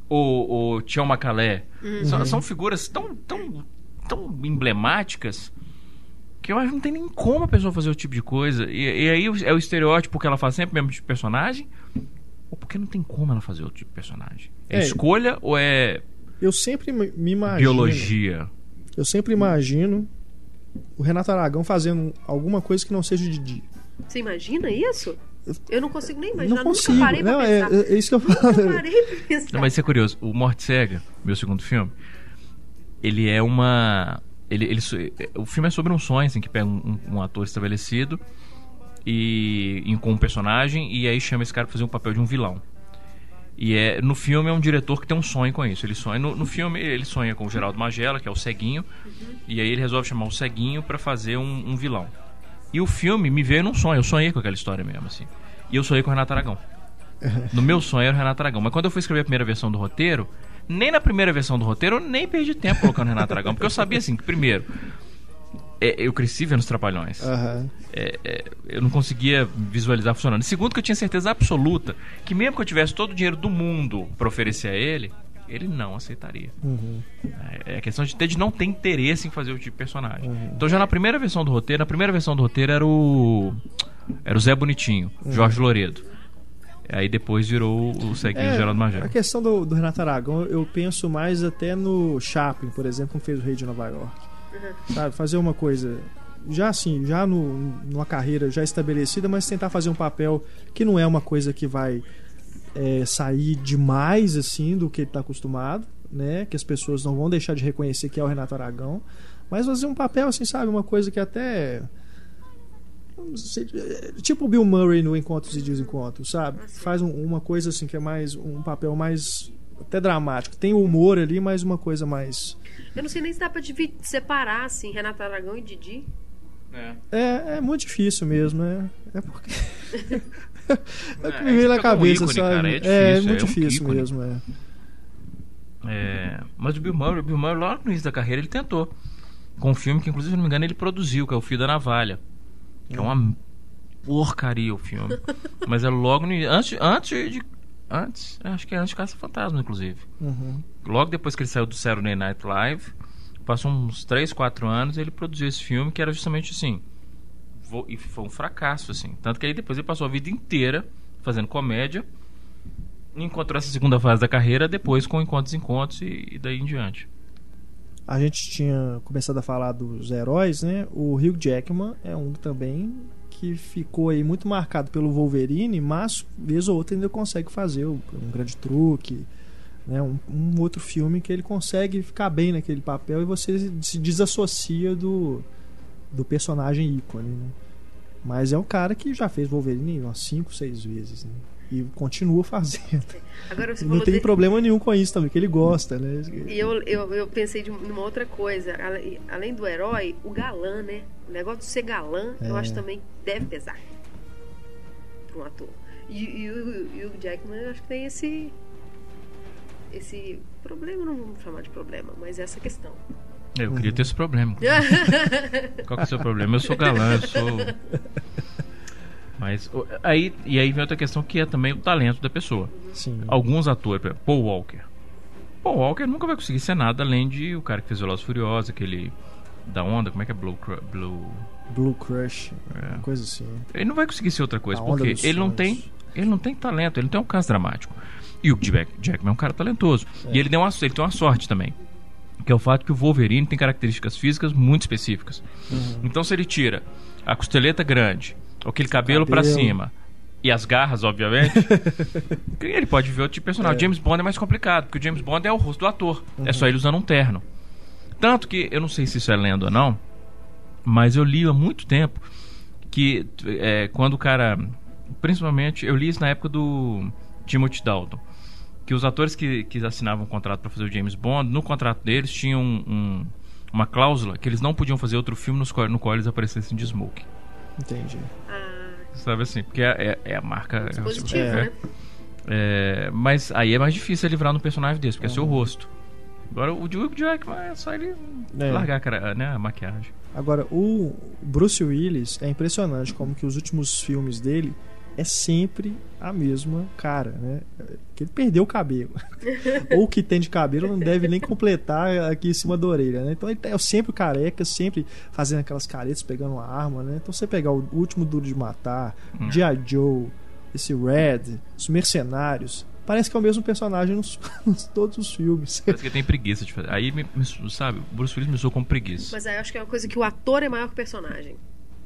o, o Tião Macalé. Uhum. São, são, figuras tão, tão, tão emblemáticas que eu acho que não tem nem como a pessoa fazer o tipo de coisa. E, e aí é o estereótipo que ela faz sempre mesmo de personagem, ou porque não tem como ela fazer outro tipo de personagem? É, é escolha ou é. Eu sempre me imagino. Biologia. Eu sempre imagino o Renato Aragão fazendo alguma coisa que não seja de dia. Você imagina isso? Eu não consigo nem imaginar, não consigo. nunca parei não, pra é, pensar. É, é, isso que eu falo. Nunca parei pra pensar. Não, mas isso é curioso. O Morte Cega, meu segundo filme, ele é uma... Ele, ele, o filme é sobre um sonho, assim, que pega um, um ator estabelecido e, e, com um personagem e aí chama esse cara pra fazer um papel de um vilão. E é, no filme é um diretor que tem um sonho com isso. Ele sonha no, no filme ele sonha com o Geraldo Magela, que é o ceguinho, uhum. e aí ele resolve chamar o ceguinho para fazer um, um vilão. E o filme me veio num sonho. Eu sonhei com aquela história mesmo, assim. E eu sonhei com o Renato Aragão. No meu sonho era o Renato Aragão. Mas quando eu fui escrever a primeira versão do roteiro, nem na primeira versão do roteiro eu nem perdi tempo colocando o Renato Aragão. Porque eu sabia, assim, que primeiro, é, eu cresci vendo os Trapalhões. Uhum. É, é, eu não conseguia visualizar funcionando. E segundo, que eu tinha certeza absoluta que mesmo que eu tivesse todo o dinheiro do mundo para oferecer a ele, ele não aceitaria. Uhum. É, é questão de ter de não ter interesse em fazer o tipo de personagem. Uhum. Então já na primeira versão do roteiro, na primeira versão do roteiro era o era o Zé Bonitinho, uhum. Jorge Loredo. Aí depois virou o Ceguinho é, Geraldo Magela. A questão do, do, Renato Aragão, eu penso mais até no Chaplin, por exemplo, como fez o Rei de Nova York. Uhum. Sabe, fazer uma coisa já assim, já no, numa carreira já estabelecida, mas tentar fazer um papel que não é uma coisa que vai é, sair demais assim do que ele está acostumado, né? Que as pessoas não vão deixar de reconhecer que é o Renato Aragão, mas fazer um papel assim, sabe, uma coisa que até tipo o Bill Murray no Encontros e Desencontros, sabe? Faz um, uma coisa assim que é mais um papel mais até dramático. Tem humor ali, mas uma coisa mais. Eu não sei nem se dá pra dividir, separar assim, Renato Aragão e Didi. É. é, é muito difícil mesmo, né? É porque. é o que me veio na cabeça, ícone, sabe? Cara, é, difícil, é, muito é um difícil mesmo, é. é. Mas o Bill Murray, o Bill Murray, logo no início da carreira, ele tentou. Com um filme que, inclusive, se não me engano, ele produziu, que é O Fio da Navalha. É, uma porcaria o filme. Mas é logo no antes, antes de. Antes, acho que é antes de Caça Fantasma, inclusive. Uhum. Logo depois que ele saiu do Saturday Night Live, passou uns 3, 4 anos, ele produziu esse filme que era justamente assim e foi um fracasso, assim. Tanto que aí depois ele passou a vida inteira fazendo comédia. E encontrou essa segunda fase da carreira depois com Encontros e Encontros e, e daí em diante. A gente tinha começado a falar dos heróis, né? O Hugh Jackman é um também que ficou aí muito marcado pelo Wolverine, mas vez ou outra ainda consegue fazer um grande truque, né? Um, um, outro filme que ele consegue ficar bem naquele papel e você se desassocia do, do personagem ícone, né? Mas é um cara que já fez Wolverine umas 5, 6 vezes, né? E continua fazendo. Agora, não tem de... problema nenhum com isso também, que ele gosta, né? E eu, eu, eu pensei de uma outra coisa. Além do herói, o galã, né? O negócio de ser galã, é. eu acho também deve pesar para um ator. E, e, e, e o Jackman, eu acho que tem esse esse problema, não vamos chamar de problema, mas essa questão. Eu queria ter esse problema. Qual que é o seu problema? Eu sou galã, eu sou. Mas aí e aí vem outra questão que é também o talento da pessoa. Sim. Alguns atores, por exemplo, Paul Walker. Paul Walker nunca vai conseguir ser nada além de o cara que fez o Los Furiosos, aquele da onda, como é que é Blue Blue Blue Crush, é. coisa assim. Ele não vai conseguir ser outra coisa, porque ele não tem ele não tem talento, ele não tem um caso dramático. E o Jackman é um cara talentoso. É. E ele, deu uma, ele tem uma sorte também que é o fato que o Wolverine tem características físicas muito específicas. Uhum. Então, se ele tira a costeleta grande, aquele cabelo, cabelo. para cima e as garras, obviamente, ele pode ver outro tipo de personagem. É. James Bond é mais complicado, porque o James Bond é o rosto do ator. Uhum. É só ele usando um terno. Tanto que, eu não sei se isso é lenda ou não, mas eu li há muito tempo que é, quando o cara. Principalmente, eu li isso na época do Timothy Dalton que os atores que, que assinavam um contrato para fazer o James Bond, no contrato deles tinham um, um, uma cláusula que eles não podiam fazer outro filme nos no qual eles aparecessem de smoke. Entendi. Ah, Sabe assim? Porque é, é- é a marca. dispositivo, É. né? É, mas aí é mais difícil livrar no personagem desse, porque é seu rosto. Agora o Hugh Jackman é só ele É. largar a, cara- né, a maquiagem. Agora, o Bruce Willis é impressionante como que os últimos filmes dele é sempre a mesma cara, né? Que ele perdeu o cabelo. Ou o que tem de cabelo não deve nem completar aqui em cima da orelha, né? Então ele é sempre careca, sempre fazendo aquelas caretas, pegando uma arma, né? Então você pegar o último Duro de Matar, Hum. G.I. Joe, esse Red, os Mercenários, parece que é o mesmo personagem nos, nos todos os filmes. Parece que tem preguiça de fazer. Aí, me, me- sabe, o Bruce Willis me soou como preguiça. Mas aí eu acho que é uma coisa que o ator é maior que o personagem.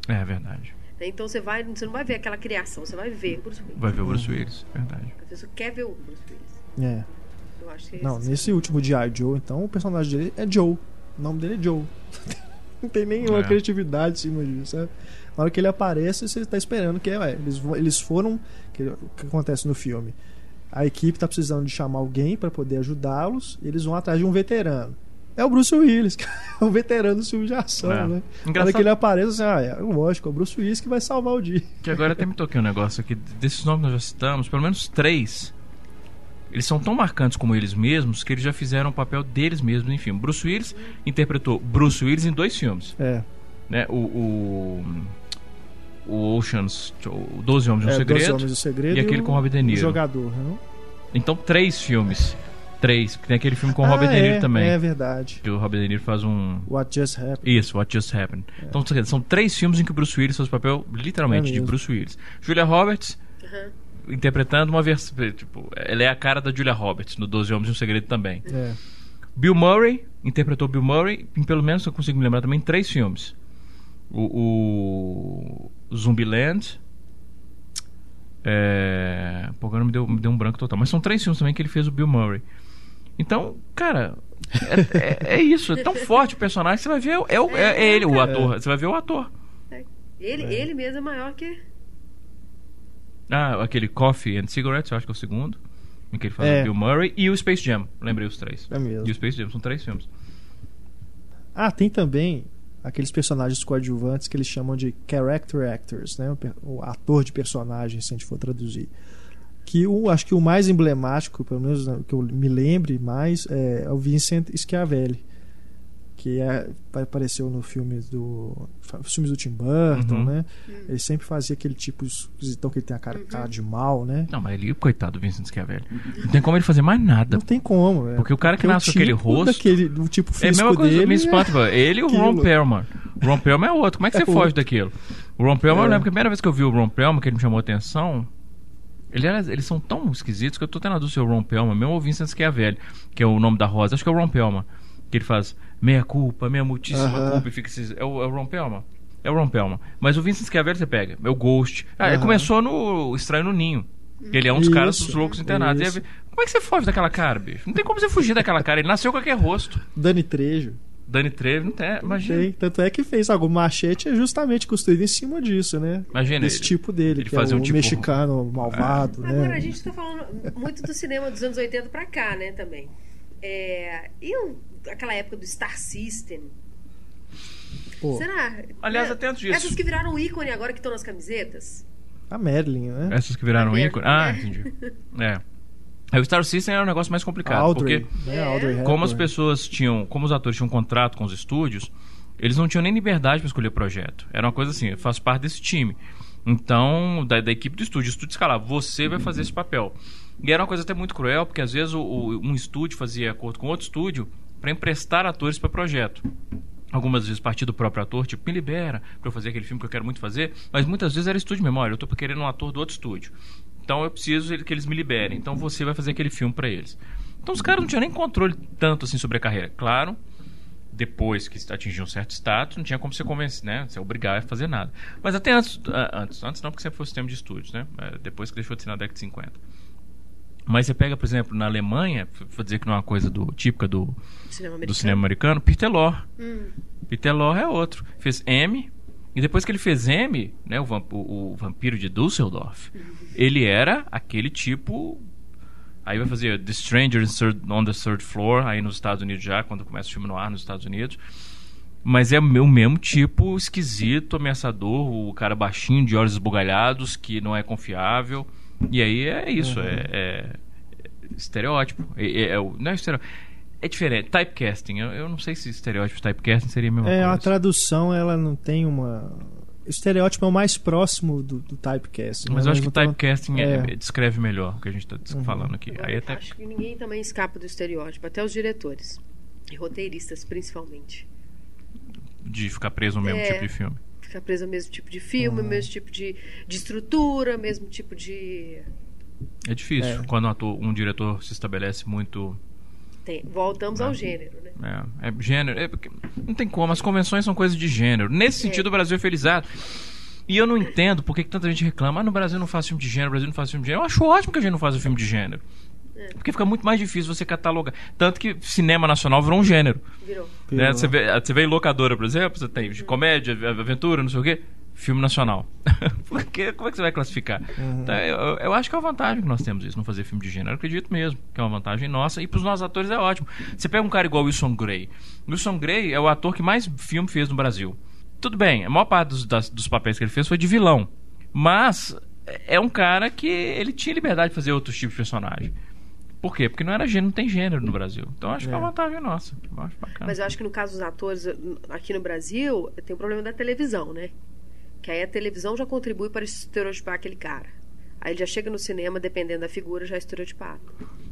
É verdade. Né? Então você vai, você não vai ver aquela criação, você vai ver o Bruce Willis. Vai ver o Bruce Willis, verdade. A pessoa quer ver o Bruce Willis. É. Eu acho que é Não, esse- nesse último G.I. Joe, então, o personagem dele é Joe. O nome dele é Joe. Não tem nenhuma É. criatividade em cima disso, sabe? Na hora que ele aparece, você tá esperando que ué, eles, eles foram. Que, o que acontece no filme? A equipe tá precisando de chamar alguém para poder ajudá-los, e eles vão atrás de um veterano. É o Bruce Willis, que é um veterano do filme de ação, É. né? Engraçado que ele aparece, assim, ah, é, lógico, é o Bruce Willis que vai salvar o dia. que agora até me toquei um negócio aqui. Desses nomes que nós já citamos, pelo menos três. Eles são tão marcantes como eles mesmos que eles já fizeram o papel deles mesmos. Enfim, Bruce Willis interpretou Bruce Willis em dois filmes. É, Né? O, o, o Oceans, o 12 Homens e um é Segredo. Dois Homens e o Segredo e aquele o- com Robert De Niro. jogador, né? Então, três filmes. Três. Porque tem aquele filme com o Ah, Robert De Niro é, também. É verdade. Que o Robert De Niro faz um. What Just Happened. Isso, What Just Happened. Então, são três filmes em que o Bruce Willis faz o papel, literalmente, É de. Bruce Willis. Julia Roberts Aham. interpretando uma versão. Tipo, ela é a cara da Julia Roberts no 12 Homens e um Segredo também. É. Bill Murray interpretou Bill Murray em pelo menos eu consigo me lembrar também três filmes. O, o Zumbiland. É, pô, agora me deu, me deu um branco total. Mas são três filmes também que ele fez o Bill Murray. Então, cara, é, é- é isso. É tão forte o personagem. Você vai ver. É, o- é- é ele, o ator. Você vai ver o ator. Ele, ele mesmo é maior que. Ah, aquele Coffee and Cigarettes, eu acho que é o segundo. Em que ele faz É. o Bill Murray. E o Space Jam. Lembrei os três. É mesmo. E o Space Jam. São três filmes. Ah, tem também aqueles personagens coadjuvantes que eles chamam de character actors, né? O ator de personagem, se a gente for traduzir. Que o, acho que o mais emblemático, pelo menos né, que eu me lembre mais, é o Vincent Schiavelli, que é, apareceu no filme do filmes do Tim Burton, Uhum. né? Ele sempre fazia aquele tipo esquisitão que ele tem a cara, cara de mal, né? Não, mas ele, coitado do Vincent Schiavelli. Não tem como ele fazer mais nada. Não tem como, é. Porque o cara que o nasce com aquele tipo rosto. daquele, do tipo É a mesma físico coisa, dele. me é- espanta. pô. Ele e o Ron. Perlman. O Ron Perlman é outro. Como é que você É foge outro. daquilo? O Ron Perlman, É. eu lembro que a primeira vez que eu vi o Ron Perlman, que ele me chamou a atenção. Ele era- eles são tão esquisitos que eu tô tendo a é o Ron Perlman, mesmo o Vincent Schiavelli, que é o nome da Rosa. Acho que é o Ron Perlman. Que ele faz meia culpa, meia muitíssima culpa e fica esses... é, o, é o Ron Perlman. É o Ron Perlman. Mas o Vincent Schiavelli você pega. É o Ghost. Ah, ele Aham. começou no Estranho no Ninho. Ele é um dos Isso, caras dos loucos internados. Aí, como é que você foge daquela cara, bicho? Não tem como você fugir daquela cara. Ele nasceu com aquele rosto. Dani Trejo. Dani Trevi, não tem. Imagina. Tem, tanto é que fez algo machete é justamente construído em cima disso, né? Imagina Desse ele- tipo dele, ele que é fazia o um tipo- mexicano malvado, né? Agora, a gente tá falando muito do cinema dos anos 80 pra cá, né, também. É, e aquela época do Star System? Pô, Será? Aliás, Né? até antes disso. Essas que viraram ícone agora que estão nas camisetas? a Marilyn, né? Essas que viraram É. ícone. Ah, É. entendi. É. Aí o Star System era um negócio mais complicado. Audrey, Porque? A Audrey como as pessoas tinham. Como os atores tinham um contrato com os estúdios, eles não tinham nem liberdade para escolher projeto. Era uma coisa assim, eu faço parte desse time. Então, da, da equipe do estúdio, o estúdio escalava, você vai fazer esse papel. E era uma coisa até muito cruel, porque às vezes o, o- um estúdio fazia acordo com outro estúdio para emprestar atores para projeto. Algumas vezes partir do próprio ator, tipo, me libera para eu fazer aquele filme que eu quero muito fazer, mas muitas vezes era estúdio memória, eu tô querendo um ator do outro estúdio. Então eu preciso que eles me liberem. Então você vai fazer aquele filme para eles. Então os caras não tinham nem controle tanto assim sobre a carreira. Claro, depois que atingiu um certo status, não tinha como você convencer, né? Você obrigar a fazer nada. Mas até antes, ah, antes, antes não, porque sempre foi o sistema de estúdios, né? Eh, Depois que deixou de ser na década de 50. Mas você pega, por exemplo, na Alemanha, vou dizer que não é uma coisa do, típica do, Cinema do americano. cinema americano, Peter Lorre. Hum. Peter Lorre é outro. Fez M. E depois que ele fez M, né, o, vamp- o- o vampiro de Düsseldorf, ele era aquele tipo Aí vai fazer The Stranger on the Third Floor, aí nos Estados Unidos já, quando começa o filme no ar nos Estados Unidos. Mas é o mesmo tipo esquisito, ameaçador, o cara baixinho, de olhos esbugalhados, que não é confiável. E aí é isso, uhum. é, é, estereótipo. É, é, é, não é estereótipo. É diferente. Typecasting. Eu, eu não sei se estereótipo e typecasting seria a mesma é, coisa. É, a tradução, ela não tem uma o estereótipo é o mais próximo do, do typecasting. Mas eu acho que o typecasting é, é, descreve melhor o que a gente está uhum. falando aqui. Aí até... Acho que ninguém também escapa do estereótipo, até os diretores. E roteiristas, principalmente. De ficar preso no mesmo é, tipo de filme. Ficar preso no mesmo tipo de filme, uhum. mesmo tipo de, de estrutura, mesmo tipo de. É difícil. É. Quando um, ator, um diretor se estabelece muito tem. Voltamos é. ao gênero, né? É, é gênero. É, não tem como, as convenções são coisas de gênero. Nesse é. sentido, o Brasil é felizado. E eu não entendo por que, que tanta gente reclama. Ah, no Brasil não faz filme de gênero, no Brasil não faz filme de gênero. Eu acho ótimo que a gente não faz um filme de gênero. É. Porque fica muito mais difícil você catalogar. Tanto que cinema nacional virou um gênero. Virou. Né? Você, vê, você vê em locadora, por exemplo, você tem de comédia, aventura, não sei o quê filme nacional. Porque como é que você vai classificar? Uhum. Então, eu, eu, acho que é uma vantagem que nós temos isso, não fazer filme de gênero. Eu acredito mesmo que é uma vantagem nossa. E para os nossos atores é ótimo. Você pega um cara igual Wilson Gray. Wilson Gray é o ator que mais filme fez no Brasil. Tudo bem, a maior parte dos, das, dos papéis que ele fez foi de vilão. Mas é um cara que ele tinha liberdade de fazer outros tipos de personagem. Por quê? Porque não era gênero, não tem gênero no Brasil. Então acho é. que é uma vantagem nossa. Eu Mas eu acho que no caso dos atores aqui no Brasil, tem o problema da televisão, né? Que aí a televisão já contribui para estereotipar aquele cara. Aí ele já chega no cinema, dependendo da figura, já é estereotipado.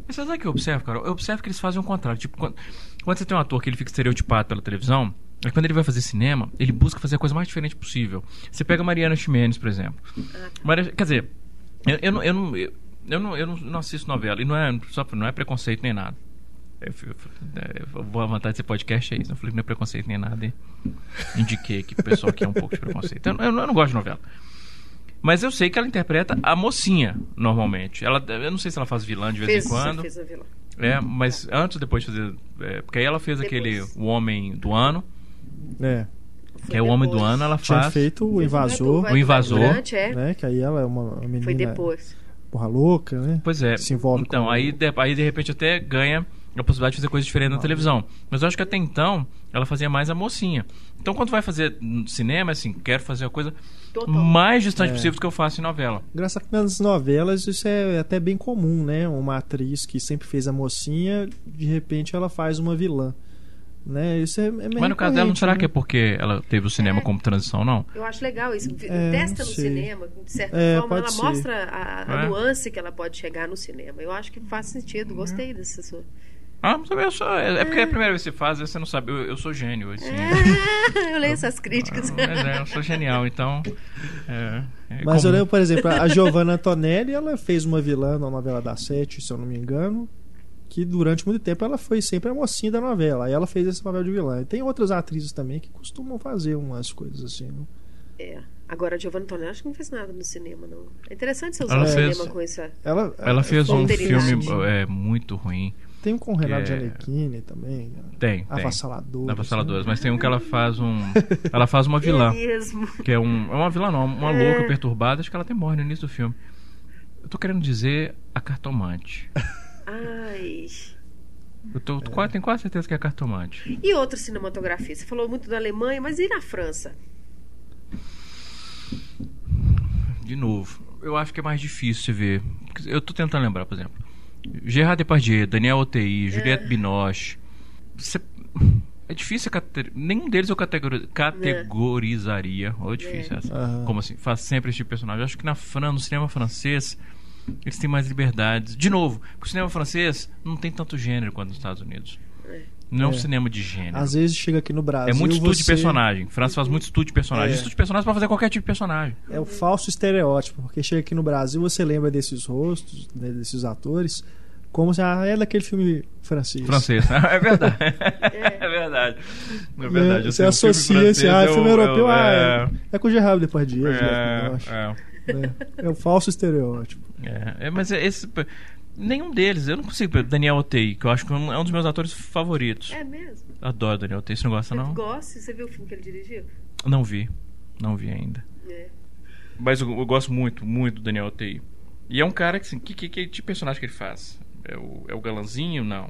Mas sabe o que eu observo, cara? Eu observo que eles fazem o contrário. Tipo, quando, quando você tem um ator que ele fica estereotipado pela televisão, é quando ele vai fazer cinema, ele busca fazer a coisa mais diferente possível. Você pega Mariana Ximenes, por exemplo. Ah, quer dizer, eu, eu, eu, não, eu, eu, não, eu não assisto novela. E não é, só, não é preconceito nem nada. Eu, eu, boa vontade desse podcast é isso. Eu falei que não é preconceito nem nada. E indiquei que o pessoal aqui é um pouco de preconceito. Eu, eu, eu, não gosto de novela. Mas eu sei que ela interpreta a mocinha, normalmente. Ela, eu não sei se ela faz vilã de vez fez, em quando. Fez a vilã. É, mas antes ou depois de fazer. É, porque aí ela fez depois. aquele O Homem do Ano. É. Que é o Homem do Ano, ela faz. Tinha feito o Invasor. O Invasor. é. Né, que aí ela é uma, uma menina. Foi depois. Porra louca, né? Pois é. Se envolve então, com... aí, de, aí de repente até ganha a possibilidade de fazer coisas diferentes na televisão. Mas eu acho que até então ela fazia mais a mocinha. Então quando vai fazer cinema, assim, quero fazer a coisa Total. mais distante é. possível do que eu faço em novela. Graças a nas novelas isso é até bem comum, né? Uma atriz que sempre fez a mocinha, de repente ela faz uma vilã. Né? Isso é, é Mas no caso dela, não será né? que é porque ela teve o cinema é. como transição, não? Eu acho legal isso. É, Testa no cinema, de certa é, forma, ela ser. mostra a, a é? nuance que ela pode chegar no cinema. Eu acho que faz sentido. Gostei dessa sua. Ah, mas eu sou, é, é porque é a primeira vez que você faz, você não sabe. Eu, eu sou gênio. Assim, eu leio essas críticas. Mas é, eu sou genial, então. É, é mas comum. eu lembro, por exemplo, a Giovanna Antonelli, ela fez uma vilã na novela da Sete, se eu não me engano. Que durante muito tempo ela foi sempre a mocinha da novela. Aí ela fez esse papel de vilã. E tem outras atrizes também que costumam fazer umas coisas assim. Né? É. Agora a Giovanna Antonelli acho que não fez nada no cinema, não. É interessante você usar o cinema com essa. Ela, ela fez um filme é, muito ruim tem um com o Renato é... Giannichini também. Né? Tem, Avassaladores. Avassaladores. Né? Mas tem um que ela faz um. ela faz uma vilã. É mesmo. Que é um. É uma vilã, não. Uma é. louca perturbada. Acho que ela até morre no início do filme. Eu tô querendo dizer a cartomante. Ai. Eu tô, é. quase, tenho quase certeza que é a cartomante. E outra cinematografia? Você falou muito da Alemanha, mas e na França? De novo, eu acho que é mais difícil ver. Eu tô tentando lembrar, por exemplo. Gerard Depardieu, Daniel Otei, Juliette é. Binoche. Você... É difícil, nenhum deles eu categori... categorizaria. Ou é difícil é. essa. Uhum. Como assim? Faz sempre esse tipo de personagem. Eu acho que na Fran, no cinema francês, eles têm mais liberdades. De novo, porque o cinema francês não tem tanto gênero quanto nos Estados Unidos. É. Não é um cinema de gênero. Às vezes chega aqui no Brasil. É muito estudo você... de personagem. França faz muito estudo de personagem. É. Estudo de personagem para fazer qualquer tipo de personagem. É o falso estereótipo, porque chega aqui no Brasil, você lembra desses rostos, né, desses atores, como se ah, é daquele filme francês. Francês, é verdade. é verdade. É verdade. Você associa esse assim, ah, é filme europeu, eu, ah, é, é com o Gerard Depardieu. É, é. É, é o falso estereótipo. É, é mas esse nenhum deles, eu não consigo. Daniel Otei, que eu acho que é um dos meus atores favoritos. É mesmo? Adoro Daniel Otei, você não gosta, não? Gosto, você viu o filme que ele dirigiu? Não vi, não vi ainda. É. Mas eu, eu gosto muito, muito do Daniel Otei. E é um cara que, assim, que, que, que, tipo de personagem que ele faz? É o, é o galanzinho? Não.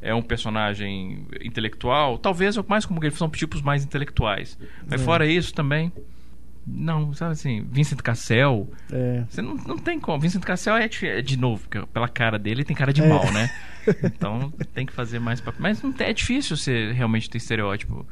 É um personagem intelectual? Talvez eu mais como que eles são tipos mais intelectuais. Mas É. fora isso também. Não, sabe assim, Vincent Cassel. É. Você não, não tem como. Vincent Cassel é de, é de novo, porque pela cara dele ele tem cara de É. mal, né? Então tem que fazer mais papel. Mas não é difícil você realmente ter estereótipo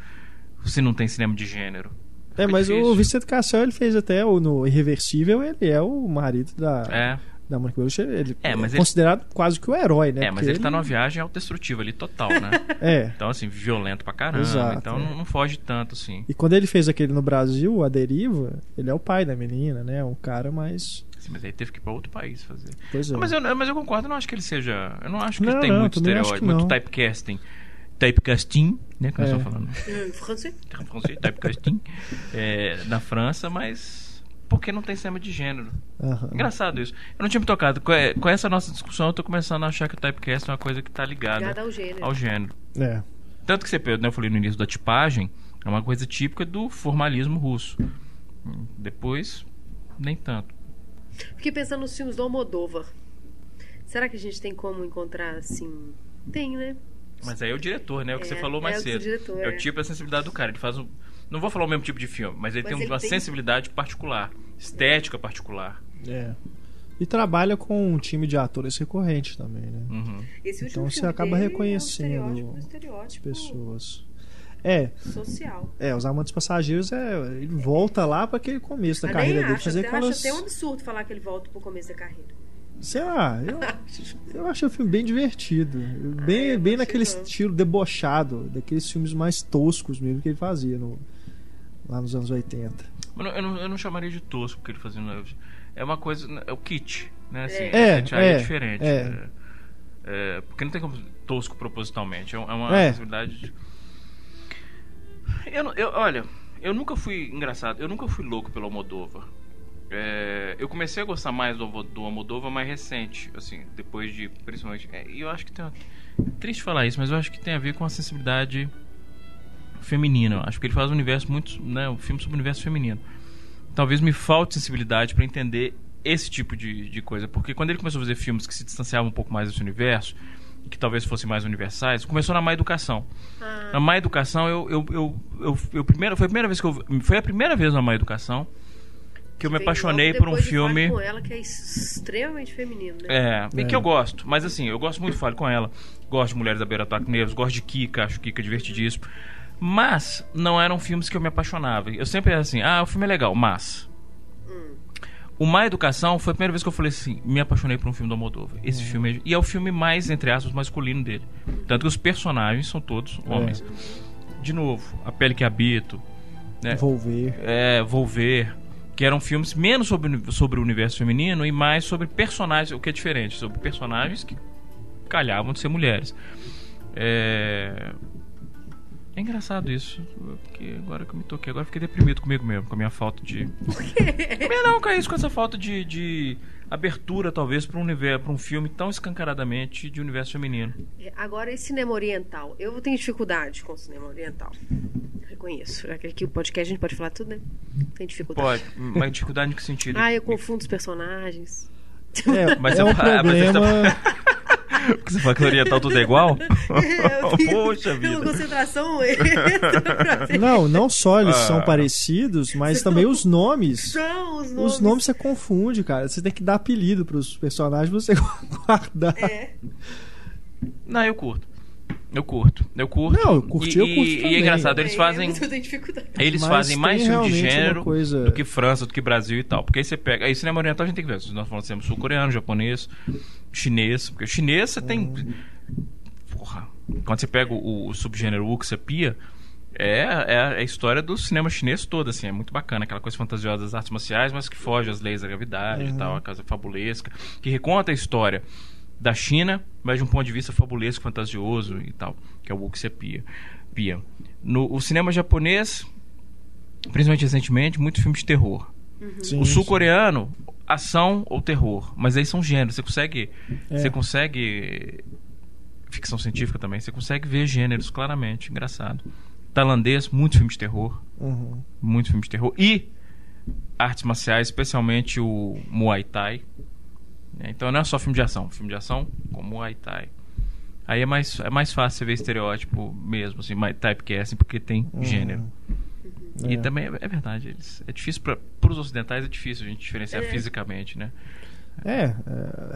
se não tem cinema de gênero. É, mas o difícil. Vicente Cassel ele fez até o, no Irreversível, ele é o marido da, É, da Mônica Bellucci. Ele É, mas ele- considerado quase que o herói, né? é mas Porque ele tá numa viagem autodestrutiva ali, total, né? É. Então, assim, violento pra caramba. Exato, então é. não, não foge tanto, assim. E quando ele fez aquele no Brasil, A Deriva, ele é o pai da menina, né? Um cara mais. Assim, Mas aí teve que ir pra outro país fazer. Pois é. Mas eu, mas eu concordo, eu não acho que ele seja. Eu não acho que Não, ele tem não, muito estereótipo, muito typecasting. Typecasting, né? Que nós É. estamos falando. Em francês? em francês, typecasting. É, na França, mas. Porque não tem cinema de gênero. Aham. Engraçado isso. Eu não tinha me tocado. Com, é, com essa nossa discussão, eu tô começando a achar que o typecast é uma coisa que tá ligada Ligada ao gênero. ao gênero. É. Tanto que você, né, eu falei no início da tipagem, é uma coisa típica do formalismo russo. Depois, nem tanto. Fiquei pensando nos filmes do Almodóvar. Será que a gente tem como encontrar assim? Tem, né? Mas aí é o diretor, né? É o que É, você falou é mais o cedo. diretor, é é. o tipo, a sensibilidade do cara. Ele faz um. Não vou falar o mesmo tipo de filme, mas ele Mas tem ele uma tem- sensibilidade particular, estética particular. É. E trabalha com um time de atores recorrente também, né? Uhum. Esse Então você acaba reconhecendo é um estereótipo, um As estereótipo pessoas. É, social. é, os Amantes Passageiros é. Ele volta lá para aquele começo da Eu carreira nem dele. acho, Fazer até, aquelas. acho até um absurdo falar que ele volta pro começo da carreira. Sei lá, eu, eu achei o filme bem divertido. Bem, Ah, eu bem naquele estilo debochado, daqueles filmes mais toscos mesmo que ele fazia no- lá nos anos 80. Mas não- eu, não, eu não chamaria de tosco porque ele fazia. no- É uma coisa. É o kit, né? Assim, É, kit aí é, diferente. é. É, é, porque não tem como tosco propositalmente. É é uma É. sensibilidade. de- Eu, não- eu- olha, eu nunca fui. Engraçado, eu nunca fui louco pelo Almodóvar. É, eu comecei a gostar mais do, do Almodóvar mais recente, assim, depois de, principalmente, é, e eu acho que tem uma, triste falar isso, mas eu acho que tem a ver com a sensibilidade feminina. Acho que ele faz um universo muito, né, um filme sobre o universo feminino. Talvez me falte sensibilidade para entender esse tipo de, de coisa, porque quando ele começou a fazer filmes que se distanciavam um pouco mais desse universo, e que talvez fossem mais universais, começou na má educação. Ah, Na má educação, eu, eu, eu, eu, eu primeira, foi a primeira vez que eu foi a primeira vez na má educação que eu me apaixonei por um Fale filme com ela que é extremamente feminino, né? é, e É. que eu gosto, mas assim, eu gosto muito de Fale com ela. Gosto de Mulheres da Beira do Ataque Negros, gosto de Kika, acho Kika divertidíssimo. Mas não eram filmes que eu me apaixonava. Eu sempre era assim, ah, o filme é legal, mas. O Má Educação foi a primeira vez que eu falei assim, me apaixonei por um filme do Almodóvar. Esse filme é, e é o filme mais entre aspas masculino dele. Tanto que os personagens são todos homens. De novo, A Pele que Habito, né? Volver. é, Volver, que eram filmes menos sobre, sobre o universo feminino e mais sobre personagens, o que é diferente, sobre personagens que calhavam de ser mulheres. É, é engraçado isso, porque agora que eu me toquei, agora eu fiquei deprimido comigo mesmo, com a minha falta de. Por quê? Não, com isso, com essa falta de, de abertura, talvez, para um universo, para um filme tão escancaradamente de universo feminino. É, Agora, esse cinema oriental. Eu tenho dificuldade com o cinema oriental. Reconheço. Aqui que o podcast a gente pode falar tudo, né? Tem dificuldade. Pode, mas dificuldade em que sentido? Ah, eu confundo os personagens. É, Mas é eu- um problema. Porque você fala que oriental tudo é igual? Eu tenho Poxa vida. concentração. Não, não só eles Ah. são parecidos, mas também os nomes. São os nomes. Os nomes você confunde, cara. Você tem que dar apelido pros personagens pra você guardar. É. Não, eu curto. Eu curto. Eu curto. Não, eu curti, e, eu curto E, e também. é engraçado, eles É, fazem. Eu tenho dificuldade. Eles Mas fazem mais filme de realmente uma gênero coisa- do que França, do que Brasil e tal. Porque aí você pega. Aí cinema oriental a gente tem que ver. Se nós falamos cinema sul-coreano, japonês, chinês. Porque o chinês você tem. Porra. Quando você pega o, o subgênero Wuxia é, é a história do cinema chinês todo, assim, é muito bacana, aquela coisa fantasiosa das artes marciais, mas que foge às leis da gravidade e Uhum. tal, a casa fabulesca, que reconta a história da China, mas de um ponto de vista fabulesco, fantasioso e tal, que é o Wuxia Pia. Pia. No o cinema japonês, principalmente recentemente, muito filme de terror. Sim, O sul-coreano, ação ou terror. Mas aí são gêneros. Você consegue. É. Você consegue. Ficção científica também. Você consegue ver gêneros claramente. Engraçado. Tailandês, muito filme de terror. Uhum. Muito filme de terror. E artes marciais, especialmente o Muay Thai. Né? Então não é só filme de ação. Filme de ação como Muay Thai. Aí é mais, é mais fácil você ver estereótipo mesmo, assim, mais typecasting, porque tem Uhum. gênero. E É. também é, é verdade, eles, é difícil para os ocidentais é difícil a gente diferenciar É. fisicamente, né? É, é,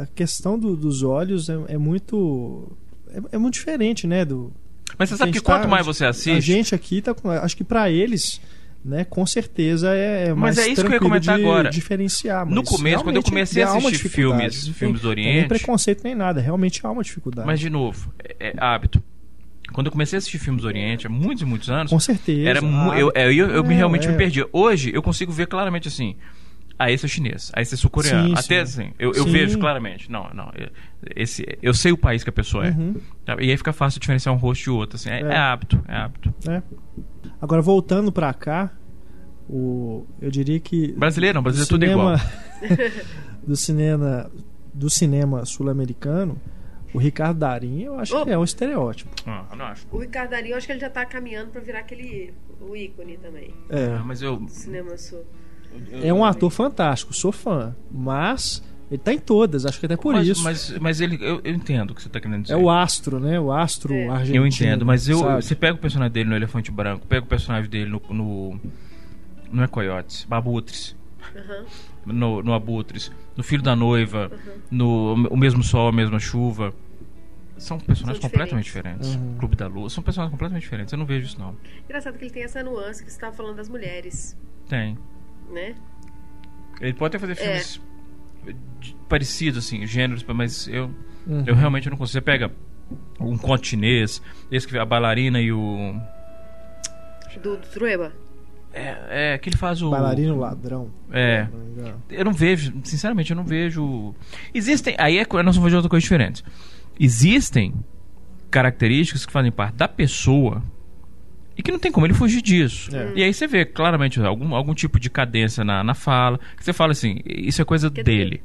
a questão do- dos olhos é, é muito. É, é muito diferente, né? Do, Mas você sabe a que tá- quanto mais você A assiste, gente aqui tá com. Acho que pra eles, né, com certeza é, é mais Mas é isso que eu ia comentar de agora. diferenciar. No começo, quando eu comecei a assistir filmes- filmes do não tem Oriente- nem preconceito nem nada, realmente há uma dificuldade. mas de novo, é, é hábito. Quando eu comecei a assistir filmes do Oriente, há muitos e muitos anos, com certeza. Era Ah, eu, eu, eu, eu me é, realmente é. me perdi. Hoje eu consigo ver claramente assim. Ah, esse é chinês, ah, esse é sul-coreano. Sim, Até sim. assim, eu, eu vejo claramente. Não, não. eu- Esse, eu sei o país que a pessoa é. Uhum. Tá? E aí fica fácil diferenciar um rosto de outro. Assim, é, É. é hábito, é hábito. É. Agora, voltando pra cá, o, eu diria que. Brasileiro não, brasileiro é tudo igual. do cinema do cinema sul-americano, o Ricardo Darim, eu acho Oh. que é um estereótipo. Ah, não acho. O Ricardo Darinho, eu acho que ele já tá caminhando pra virar aquele o ícone também É, Ah, mas eu. do cinema sul. É um ator fantástico, sou fã, mas ele tá em todas, acho que até por mas, isso. Mas, mas ele, eu, eu entendo o que você está querendo dizer. É o astro, né? O astro É. argentino. Eu entendo, mas eu, sabe? você pega o personagem dele no Elefante Branco, pega o personagem dele no. no não é Coyotes, Abutres. Aham. no, no Abutres, no Filho da Noiva, no O Mesmo Sol, a Mesma Chuva. São personagens São completamente diferentes. Uhum. Clube da Lua. São personagens completamente diferentes. Eu não vejo isso, não. Engraçado que ele tem essa nuance que você estava falando das mulheres, Tem. Né? Ele pode até fazer É. filmes de- parecidos, assim, gêneros, mas eu, Uhum. eu realmente não consigo. Você pega um conto chinês, esse que a bailarina e o. Do, do Trueba. É, é que ele faz o. Bailarino ladrão. É. não. Eu não vejo, sinceramente, eu não vejo. Existem. Aí é, nós vamos ver outra coisa diferente. Existem características que fazem parte da pessoa e que não tem como ele fugir disso. É. E aí você vê claramente algum, algum tipo de cadência na, na fala, que você fala assim, isso é coisa Que dele.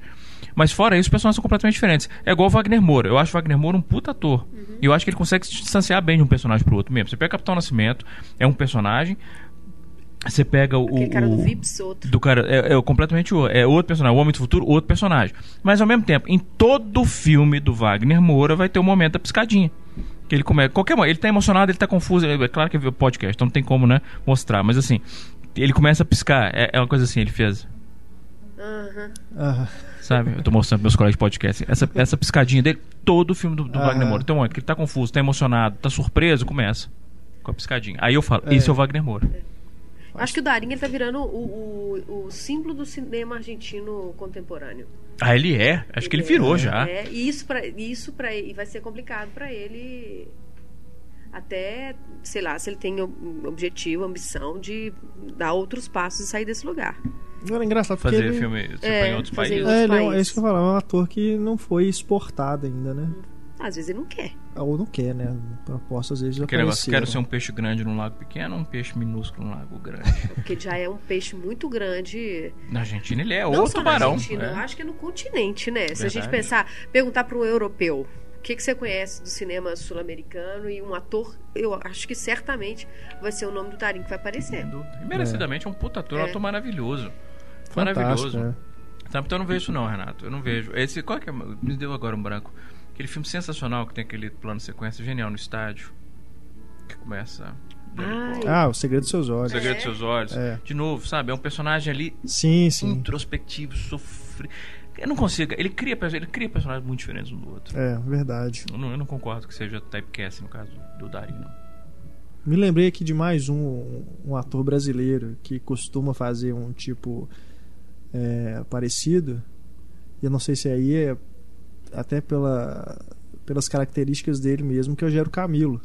Mas fora isso, os personagens são completamente diferentes. É igual o Wagner Moura. Eu acho o Wagner Moura um puta ator. E eu acho que ele consegue se distanciar bem de um personagem pro outro mesmo. Você pega Capitão Nascimento, é um personagem. Você pega o. Aquele cara do Vips, outro. do cara é, é completamente o- é outro personagem, o Homem do Futuro, outro personagem. Mas ao mesmo tempo, em todo filme do Wagner Moura vai ter um momento da piscadinha. Que ele começa, qualquer ele tá emocionado, ele tá confuso, é claro que é podcast, então não tem como, né, mostrar, mas assim, ele começa a piscar, é, é uma coisa assim, ele fez, Aham. Ah, sabe? Eu tô mostrando pros meus colegas de podcast. Essa, essa piscadinha dele, todo o filme do, do. Wagner Moura. Tem um momento que ele tá confuso, tá emocionado, tá surpreso, começa com a piscadinha. Aí eu falo, É. esse é o Wagner Moura. Acho que o Darim ele tá virando o, o, o símbolo do cinema argentino contemporâneo. Ah, ele é? Acho que ele virou já. É, e isso para isso para e vai ser complicado para ele até, sei lá, se ele tem objetivo, ambição de dar outros passos e sair desse lugar. Agora é engraçado Fazer ele, filme tipo, É, em outros países. em é, ele é, um- é países. isso que eu falava, é um ator que não foi exportado ainda, né? Às vezes ele não quer. Ou não quer, né? Propostas às vezes já negócio, apareceram. quero ser um peixe grande num lago pequeno ou um peixe minúsculo num lago grande? Porque já é um peixe muito grande. Na Argentina ele é não outro tubarão. na Argentina, é. eu acho que é no continente, né? Se a gente Verdade. pensar, perguntar para um europeu o que, que você conhece do cinema sul-americano e um ator, eu acho que certamente vai ser o nome do Darim que vai aparecer. E merecidamente é um puta ator, um É. ator maravilhoso. Fantástico, Maravilhoso. Sabe, então eu não vejo isso não, Renato. Eu não vejo. Esse, qual que é? Me deu agora um branco. Aquele filme sensacional que tem aquele plano sequência genial no estádio. Que começa. Ah, o segredo dos seus O olhos. Segredo dos seus olhos. É. De novo, sabe? É um personagem ali Sim, sim. introspectivo, sofrido. Eu não consigo. Ele cria, ele cria personagens muito diferentes um do outro. É, verdade. Eu não, eu não concordo que seja typecast no caso do Dari, não. Me lembrei aqui de mais um, um ator brasileiro que costuma fazer um tipo é, parecido. E eu não sei se aí é até pela, pelas características dele mesmo, que é o Gero Camilo.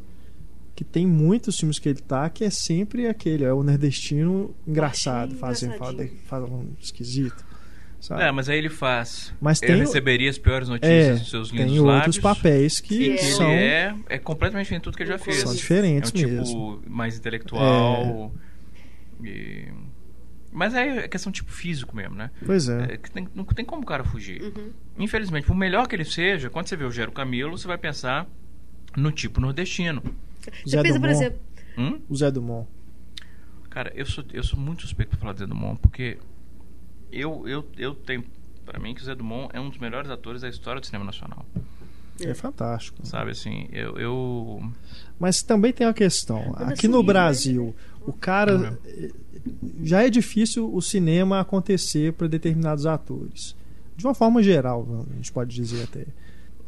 Que tem muitos filmes que ele tá que é sempre aquele, é o nordestino engraçado, fazendo um esquisito. Sabe? É, mas aí ele faz. Mas ele tem- receberia as piores É, notícias dos seus lindos tem lábios. outros papéis que que são. ele é, é completamente diferente de tudo que ele já fez. São é diferentes um tipo mesmo. mais intelectual. e- Mas é questão tipo físico mesmo, né? Pois é. É que tem- não tem como o cara fugir. Uhum. Infelizmente, por melhor que ele seja, quando você vê o Gero Camilo, você vai pensar no tipo nordestino. Você Zé pensa, por exemplo, Hum? O Zé Dumont. Cara, eu sou, eu sou muito suspeito pra falar de Dumont, porque eu, eu, eu tenho Para mim, que o Zé Dumont é um dos melhores atores da história do cinema nacional. É fantástico. Sabe assim, eu. eu... Mas também tem uma questão. Aqui no Brasil, o cara. Já é difícil o cinema acontecer para determinados atores. De uma forma geral, a gente pode dizer até.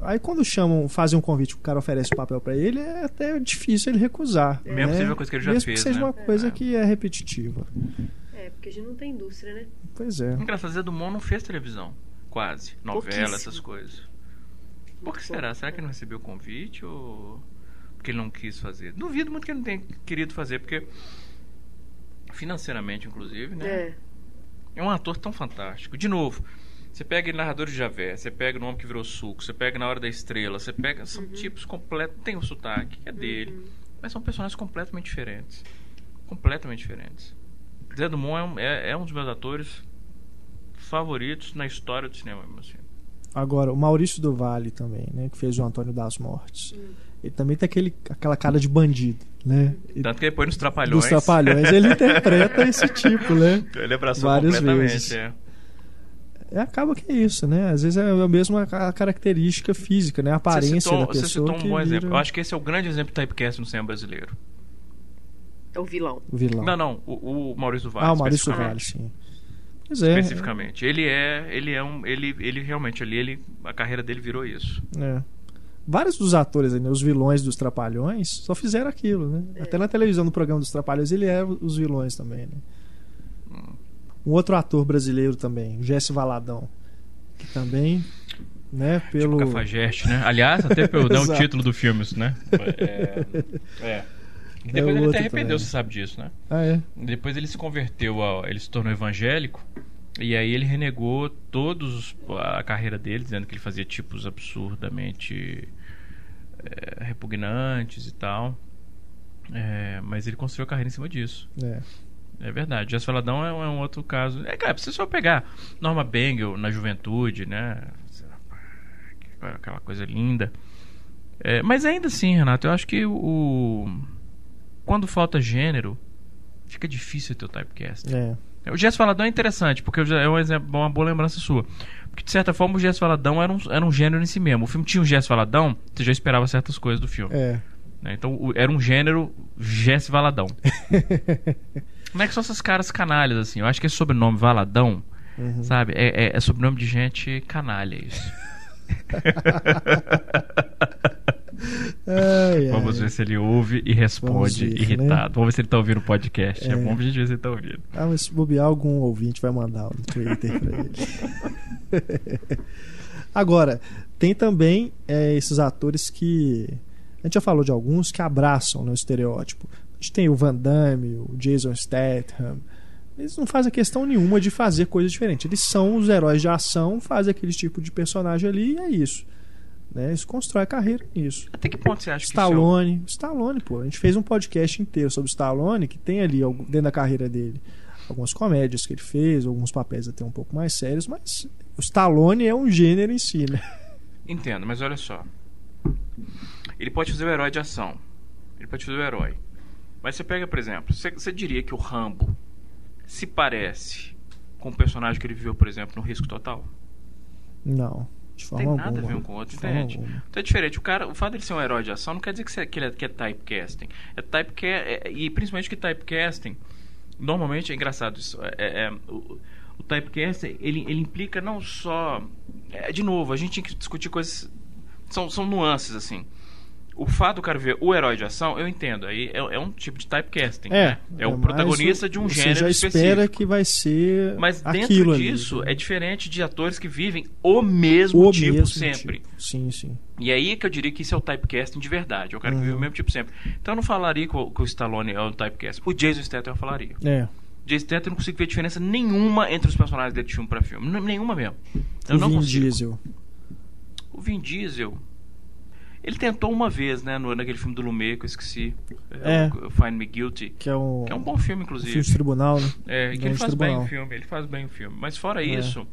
Aí quando chamam, fazem um convite, o cara oferece o papel para ele, é até difícil ele recusar. Mesmo né? que seja uma coisa que ele já Mesmo fez. que seja né? uma coisa que é repetitiva. É, porque a gente não tem indústria, né? Pois é. Engraçado, Zé Dumont não fez televisão. Quase. Novela, essas coisas. Por que será? Será que ele não recebeu o convite ou porque ele não quis fazer? Duvido muito que ele não tenha querido fazer, porque financeiramente, inclusive, né? É. É um ator tão fantástico. De novo, você pega em Narrador de Javé, você pega no Homem que Virou Suco, você pega na Hora da Estrela, você pega. São tipos completos. Tem o sotaque, é dele. Mas são personagens completamente diferentes. Completamente diferentes. Zé Dumont é um, é, é um dos meus atores favoritos na história do cinema, assim. Agora, o Maurício do Vale também, né? Que fez o Antônio das Mortes. Ele também tem aquele, aquela cara de bandido, né? Tanto que depois nos Trapalhões. dos Trapalhões. Ele interpreta esse tipo, né? Ele abraçou Várias completamente. vezes. É. É, acaba que é isso, né? Às vezes é a mesma ca- característica física, né? A aparência você citou, da você pessoa citou um que bom vira exemplo. Eu acho que esse é o grande exemplo de typecast no cinema brasileiro. É o vilão. o vilão. Não, não, o, o Maurício do Vale. ah, o Maurício do. Vale, sim. Pois é. Especificamente. Ele é. Ele é um. Ele, ele realmente ali, ele, a carreira dele virou isso. É. Vários dos atores, né, os vilões dos Trapalhões, só fizeram aquilo, né? Até na televisão, no programa dos Trapalhões, ele é os vilões também, né? Hum. Um outro ator brasileiro também, o Jesse Valadão, que também, né, pelo... Tipo Cafajeste, né? Aliás, até pelo né, o título do filme, isso, né? É. é. E É Depois o ele até arrependeu, também. você sabe disso, né? Ah, é? Depois ele se converteu, ao, ele se tornou evangélico. E aí ele renegou todos os- a carreira dele, dizendo que ele fazia tipos absurdamente é, repugnantes e tal. É, mas ele construiu a carreira em cima disso. É. É verdade. Jess Valadão é, um- é um outro caso. É, cara, você só pegar Norma Bengel na juventude, né? Aquela coisa linda. É, mas ainda assim, Renato, eu acho que o. Quando falta gênero, fica difícil ter o typecast. É. O Jess Valadão é interessante, porque é um exemplo, uma boa lembrança sua. Porque, de certa forma, o Jess Valadão era um, era um gênero em si mesmo. O filme tinha o Jess Valadão, você já esperava certas coisas do filme. É. né? Então, o- era um gênero Jess Valadão. Como é que são essas caras canalhas, assim? Eu acho que esse sobrenome Valadão, Uhum. sabe? É, é- é sobrenome de gente canalha, isso. Ai, ai. Vamos ver se ele ouve e responde ver, irritado. né? Vamos ver se ele tá ouvindo o podcast. É, É. bom pra gente ver se ele tá ouvindo. Ah, mas se bobear, algum ouvinte vai mandar no Twitter pra ele. Agora, tem também é, esses atores que. A gente já falou de alguns que abraçam né, o estereótipo. A gente tem o Van Damme, o Jason Statham. Eles não fazem questão nenhuma de fazer coisas diferentes. Eles são os heróis de ação, fazem aquele tipo de personagem ali e é isso. Né? Eles constroem a carreira nisso. Até que ponto você acha Stallone, Stallone, pô. A gente fez um podcast inteiro sobre Stallone, que tem ali dentro da carreira dele algumas comédias que ele fez, alguns papéis até um pouco mais sérios, mas o Stallone é um gênero em si, né? que. Entendo, mas olha só. Ele pode fazer o herói de ação. Ele pode fazer o herói. Mas você pega, por exemplo, você, você diria que o Rambo se parece com o personagem que ele viveu, por exemplo, no Risco Total? Não, de Não forma tem nada alguma. a ver um com o outro, entende? Então é diferente. O, cara, o fato dele ser um herói de ação não quer dizer que, você- que ele é, que é typecasting. É typeca é- e principalmente que typecasting, normalmente é engraçado isso. É, é- é, o, o typecasting, ele, ele implica não só. é, de novo, a gente tinha que discutir coisas. São, são nuances, assim. O fato do cara ver o herói de ação, eu entendo. Aí é, é um tipo de typecasting. É, né? é o mais protagonista de um você gênero já espera específico. que vai ser Mas dentro aquilo ali. disso, é diferente de atores que vivem o mesmo o tipo mesmo sempre. tipo. Sim, sim. E aí que eu diria que isso é o typecasting de verdade. É o cara que Uhum. vive o mesmo tipo sempre. Então eu não falaria que o, que o Stallone é o typecast. O Jason Statham eu falaria. É. Jason Statham eu não consigo ver diferença nenhuma entre os personagens dele de filme pra filme. Nenhuma mesmo. Eu o não Vin consigo. Diesel. O Vin Diesel... Ele tentou uma vez, né? No, naquele filme do Lumet que eu esqueci. É. o Find Me Guilty. Que é um, Que é um bom filme, um inclusive. filme de tribunal, né? É, que ele faz bem tribunal. o filme, ele faz bem o filme. Mas fora É. isso,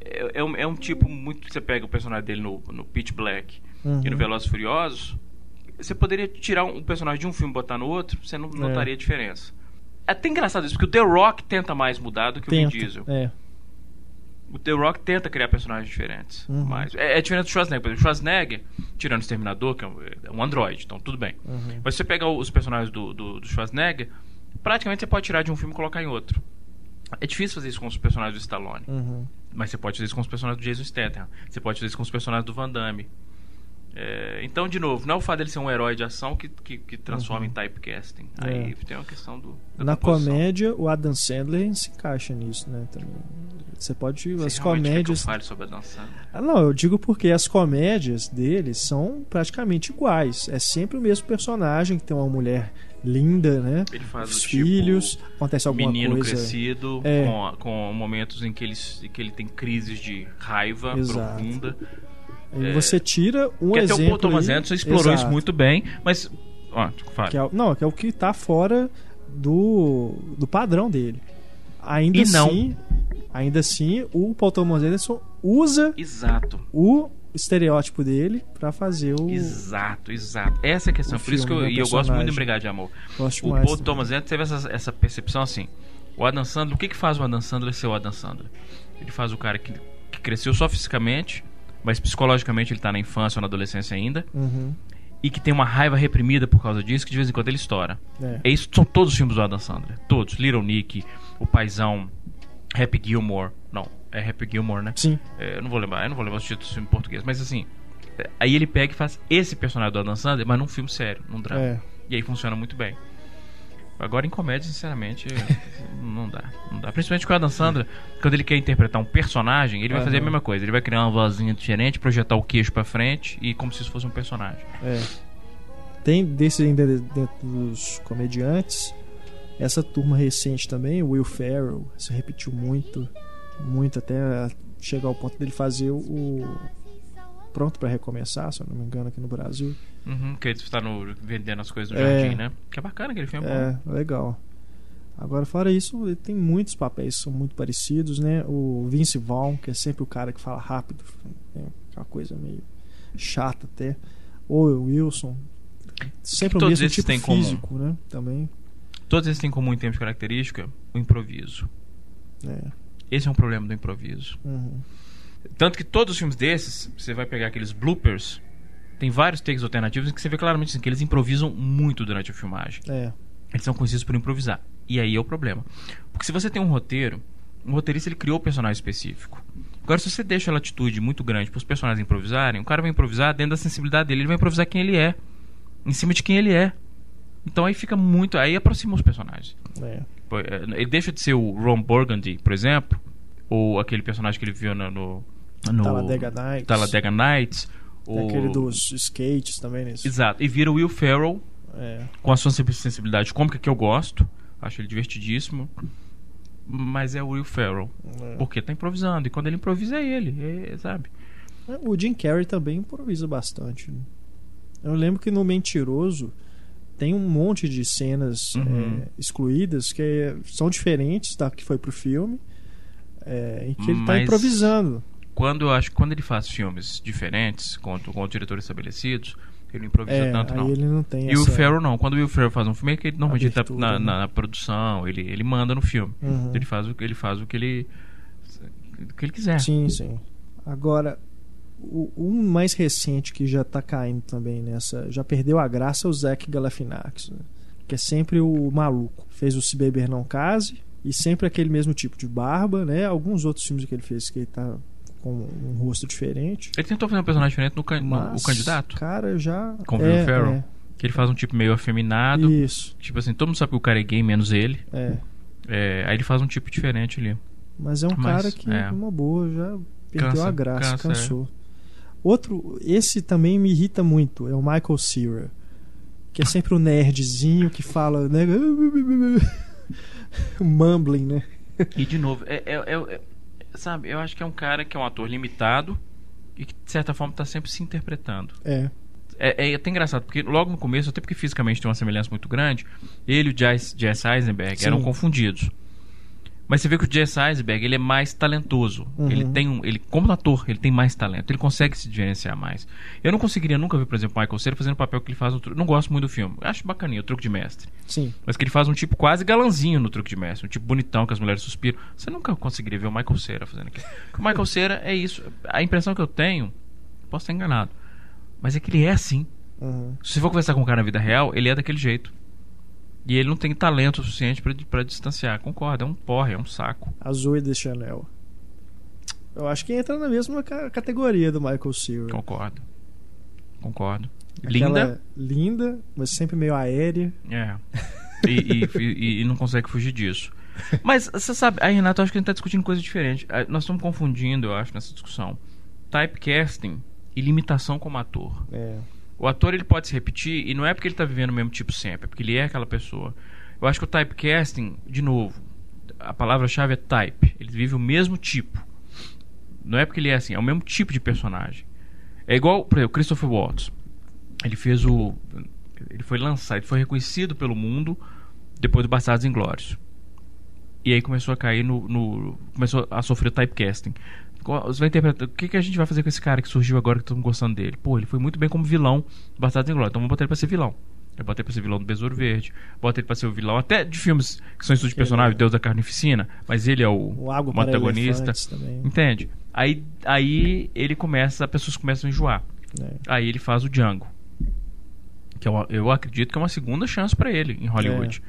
é, é um, é um tipo muito. Você pega o personagem dele no, no Pitch Black Uhum. e no Velozes e Furiosos, você poderia tirar um personagem de um filme e botar no outro, você não É. notaria a diferença. É até engraçado isso, porque o The Rock tenta mais mudar do que o Vin Tenta. Diesel. É. O The Rock tenta criar personagens diferentes. Uhum. Mas é, é diferente do Schwarzenegger. Por exemplo, Schwarzenegger, tirando o Exterminador, que é um, é um androide, então tudo bem. Uhum. Mas se você pegar os personagens do, do, do Schwarzenegger, praticamente você pode tirar de um filme e colocar em outro. É difícil fazer isso com os personagens do Stallone. Uhum. Mas você pode fazer isso com os personagens do Jason Statham. Você pode fazer isso com os personagens do Van Damme. É, então, de novo, não é o fato dele ser um herói de ação que, que, que transforma em typecasting. Aí tem uma questão do. Uhum. Na composição. comédia, o Adam Sandler se encaixa nisso, né? Também. Você pode. Você as quer que eu comédias. sobre a dançando. Ah, não, eu digo porque as comédias dele são praticamente iguais. É sempre o mesmo personagem que tem uma mulher linda, né? Ele faz Os o tipo filhos, acontece alguma menino coisa. crescido, É. com, com momentos em que ele, que ele tem crises de raiva Exato. profunda. E você tira um que até exemplo. o Paul Thomas aí- Anderson explorou isso Exato. muito bem, mas. Ó. Que é, o- não, que é o que tá fora do, do padrão dele. Ainda E não. Ainda assim, o Paul Thomas Anderson usa Exato. o estereótipo dele pra fazer o. Exato, exato. Essa é a questão. Por isso que eu, né, e eu gosto muito do Brigade de Amor. Gosto O Paul. Thomas Anderson teve essa, essa percepção assim. O Adam Sandler, o que que faz o Adam Sandler ser o Adam Sandler? Ele faz o cara que, que cresceu só fisicamente, mas psicologicamente ele tá na infância ou na adolescência ainda, Uhum, e que tem uma raiva reprimida por causa disso, que de vez em quando ele estoura. é. É isso, são todos os filmes do Adam Sandler. Todos. Little Nick, O Paizão, Happy Gilmore. Não, é Happy Gilmore, né? Sim. É, eu não vou lembrar, eu não vou lembrar os títulos do filme em português, mas assim, é, aí ele pega e faz esse personagem do Adam Sandler, mas num filme sério, num drama. É. E aí funciona muito bem. Agora em comédia, sinceramente, não dá. Não dá. Principalmente com o Adam Sandler, quando ele quer interpretar um personagem, ele vai fazer a mesma coisa. Ele vai criar uma vozinha diferente, projetar o queixo pra frente e como se isso fosse um personagem. É. Tem desse ainda dentro dos comediantes. Essa turma recente também, o Will Ferrell, se repetiu muito, muito até chegar ao ponto dele fazer o Pronto pra Recomeçar, se eu não me engano, aqui no Brasil. Uhum, que ele está no, vendendo as coisas no É. jardim, né? Que é bacana aquele filme. É. bom. É, legal. Agora, fora isso, ele tem muitos papéis que são muito parecidos, né? O Vince Vaughn, que é sempre o cara que fala rápido, né? uma coisa meio chata até. Ou o Wilson, sempre o mesmo tipo físico, né? Também. Todos eles têm em comum em termos de característica o improviso. É. Esse é um problema do improviso. Uhum. Tanto que todos os filmes desses, você vai pegar aqueles bloopers, tem vários takes alternativos em que você vê claramente assim, que eles improvisam muito durante a filmagem. É. Eles são conhecidos por improvisar. E aí é o problema. Porque se você tem um roteiro, um roteirista ele criou um personagem específico. Agora, se você deixa a latitude muito grande para os personagens improvisarem, o cara vai improvisar dentro da sensibilidade dele, ele vai improvisar quem ele é, em cima de quem ele é. Então aí fica muito. Aí aproxima os personagens. É. É, Ele deixa de ser o Ron Burgundy, por exemplo, ou aquele personagem que ele viu no. no, no Talladega Nights. Talladega Nights. Ou... Aquele dos skates também, né? Exato. E vira o Will Ferrell É. com a sua sensibilidade cômica que eu gosto. Acho ele divertidíssimo. Mas é o Will Ferrell. É. Porque tá improvisando. E quando ele improvisa é ele, é, sabe? O Jim Carrey também improvisa bastante. né? Eu lembro que no Mentiroso tem um monte de cenas Uhum. é, excluídas que são diferentes da que foi pro filme, é, em que ele tá Mas- improvisando. Quando eu acho quando ele faz filmes diferentes, com, com diretores estabelecidos, ele não improvisa É, tanto, não. ele não E o. Ferrell não. Quando o Will Ferrell faz um filme, é que ele normalmente tá Abertura, na, né? na- produção, ele, ele manda no filme. Uhum. Ele faz o ele faz o que ele o que ele quiser. Sim, sim. Agora, o, um mais recente que já tá caindo também nessa. Já perdeu a graça é o Zac Galifianakis, né? que é sempre o maluco. Fez o Se Beber Não Case e sempre aquele mesmo tipo de barba, né? Alguns outros filmes que ele fez que ele tá com um rosto diferente. Ele tentou fazer um personagem diferente no, can- no- Mas, o candidato, Cara, já. Com o é, Ferrell? que ele faz um tipo meio é. afeminado. Isso, Tipo assim, todo mundo sabe que o cara é gay, menos ele. é. É, aí ele faz um tipo diferente ali. Mas é um Mas, cara que, é. uma boa, já perdeu Cansa, a graça, cansa, é. Outro, esse também me irrita muito, é o Michael Cera. Que é sempre o nerdzinho que fala, né? Mumbling, né? E de novo, é, é- é- é- sabe, eu acho que é um cara que é um ator limitado e que de certa forma tá sempre se interpretando. É. É, é até engraçado, porque logo no começo, até porque fisicamente tem uma semelhança muito grande, ele e o Jesse Eisenberg Sim. eram confundidos. Mas você vê que o Jesse Eisenberg, ele é mais talentoso. Uhum. Ele tem um, ele como ator, ele tem mais talento, ele consegue se diferenciar mais. Eu não conseguiria nunca ver, por exemplo, o Michael Cera fazendo o papel que ele faz no Tru- Não gosto muito do filme. Acho bacaninha, o truque de mestre. Sim. Mas que ele faz um tipo quase galanzinho no truque de mestre, um tipo bonitão que as mulheres suspiram. Você nunca conseguiria ver o Michael Cera fazendo aquilo. Porque o Michael Cera é isso. A impressão que eu tenho, posso estar enganado, mas é que ele é assim. Uhum. Se você for conversar com um cara na vida real, ele é daquele jeito. E ele não tem talento suficiente pra pra distanciar. Concordo, é um porre, é um saco. A Zoe de Chanel. Eu acho que entra na mesma ca- categoria do Michael Cera. Concordo. Concordo. Aquela Linda. Linda, mas sempre meio aérea. É. E, e- e- e não consegue fugir disso. Mas você sabe, aí Renato, acho que a gente tá discutindo coisa diferente. Ah, Nós estamos confundindo, eu acho, nessa discussão. Typecasting e limitação como ator. É. O ator ele pode se repetir e não é porque ele tá vivendo o mesmo tipo sempre, é porque ele é aquela pessoa. Eu acho que o typecasting, de novo, a palavra-chave é type. Ele vive o mesmo tipo. Não é porque ele é assim, é o mesmo tipo de personagem. É igual, por exemplo, Christopher Waltz. Ele fez o. Ele foi lançado, ele foi reconhecido pelo mundo depois do Bastardos Inglórios. E aí começou a cair no, no- Começou a sofrer typecasting. Você vai interpretar. O que, que a gente vai fazer com esse cara que surgiu agora que estamos gostando dele? Pô, ele foi muito bem como vilão do Bastardos Inglórios. Então vamos botar ele pra ser vilão. Eu botei pra ser vilão do Besouro Verde. Botei ele pra ser o vilão até de filmes que são estudos de personagem, é. Deus da Carnificina. Mas ele é o, O Água o para antagonista. Entende? Aí, aí ele começa, as pessoas começam a enjoar. É. Aí ele faz o Django. Que eu, eu acredito que é uma segunda chance pra ele em Hollywood.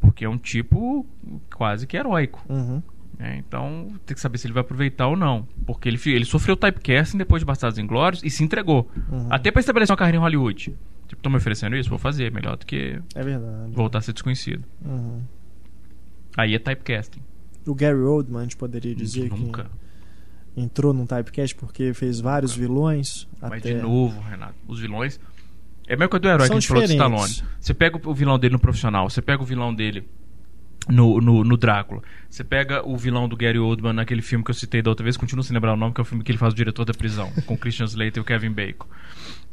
Porque é um tipo quase que heróico. Uhum. Né? Então tem que saber se ele vai aproveitar ou não. Porque ele, ele sofreu typecasting depois de Bastardos Inglórios e se entregou. Uhum. Até pra estabelecer uma carreira em Hollywood. Tipo, estão me oferecendo isso? Vou fazer. Melhor do que É verdade. voltar a ser desconhecido. Uhum. Aí é typecasting. O Gary Oldman, a gente poderia dizer Nunca. que entrou num typecast porque fez vários vilões. Mas até... de novo, Renato, os vilões. É a mesma coisa do herói São que a gente falou do diferentes. Stallone. Você pega o vilão dele no profissional, você pega o vilão dele no, no, no Drácula, você pega o vilão do Gary Oldman naquele filme que eu citei da outra vez, continuo sem lembrar o nome, que é o filme que ele faz o diretor da prisão, com o Christian Slater e o Kevin Bacon.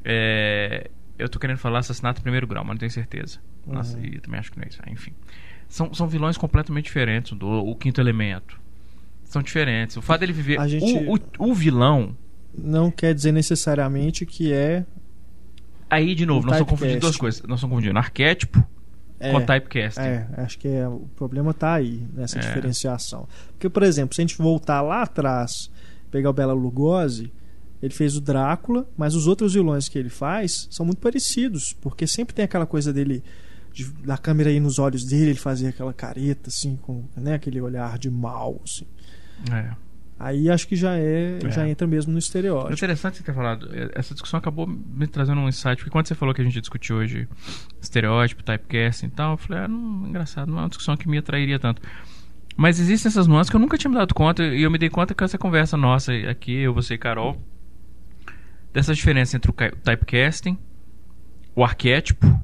É, eu tô querendo falar assassinato em primeiro grau, mas não tenho certeza. Nossa, Uhum. e também acho que não é isso. Ah, Enfim. São, são vilões completamente diferentes do o quinto elemento. São diferentes. O fato dele viver. A gente- O, o, o vilão Não quer dizer necessariamente que é. Aí, de novo, nós estamos confundindo duas coisas. Nós estamos confundindo arquétipo é com typecasting. É, acho que é, o problema tá aí, nessa É. diferenciação. Porque, por exemplo, se a gente voltar lá atrás, pegar o Bela Lugosi, ele fez o Drácula, mas os outros vilões que ele faz são muito parecidos, porque sempre tem aquela coisa dele, de, da câmera aí nos olhos dele, ele fazia aquela careta, assim, com né, aquele olhar de mal, assim. É. Aí acho que já é, É. já entra mesmo no É estereótipo. interessante você ter falado. Essa discussão acabou me trazendo um insight, porque quando você falou que a gente discutiu hoje estereótipo, typecasting e tal, eu falei, ah, não, engraçado, não é uma discussão que me atrairia tanto. Mas existem essas nuances que eu nunca tinha me dado conta, e eu me dei conta com essa conversa nossa aqui, eu, você e Carol, dessa diferença entre o ca- typecasting, o arquétipo,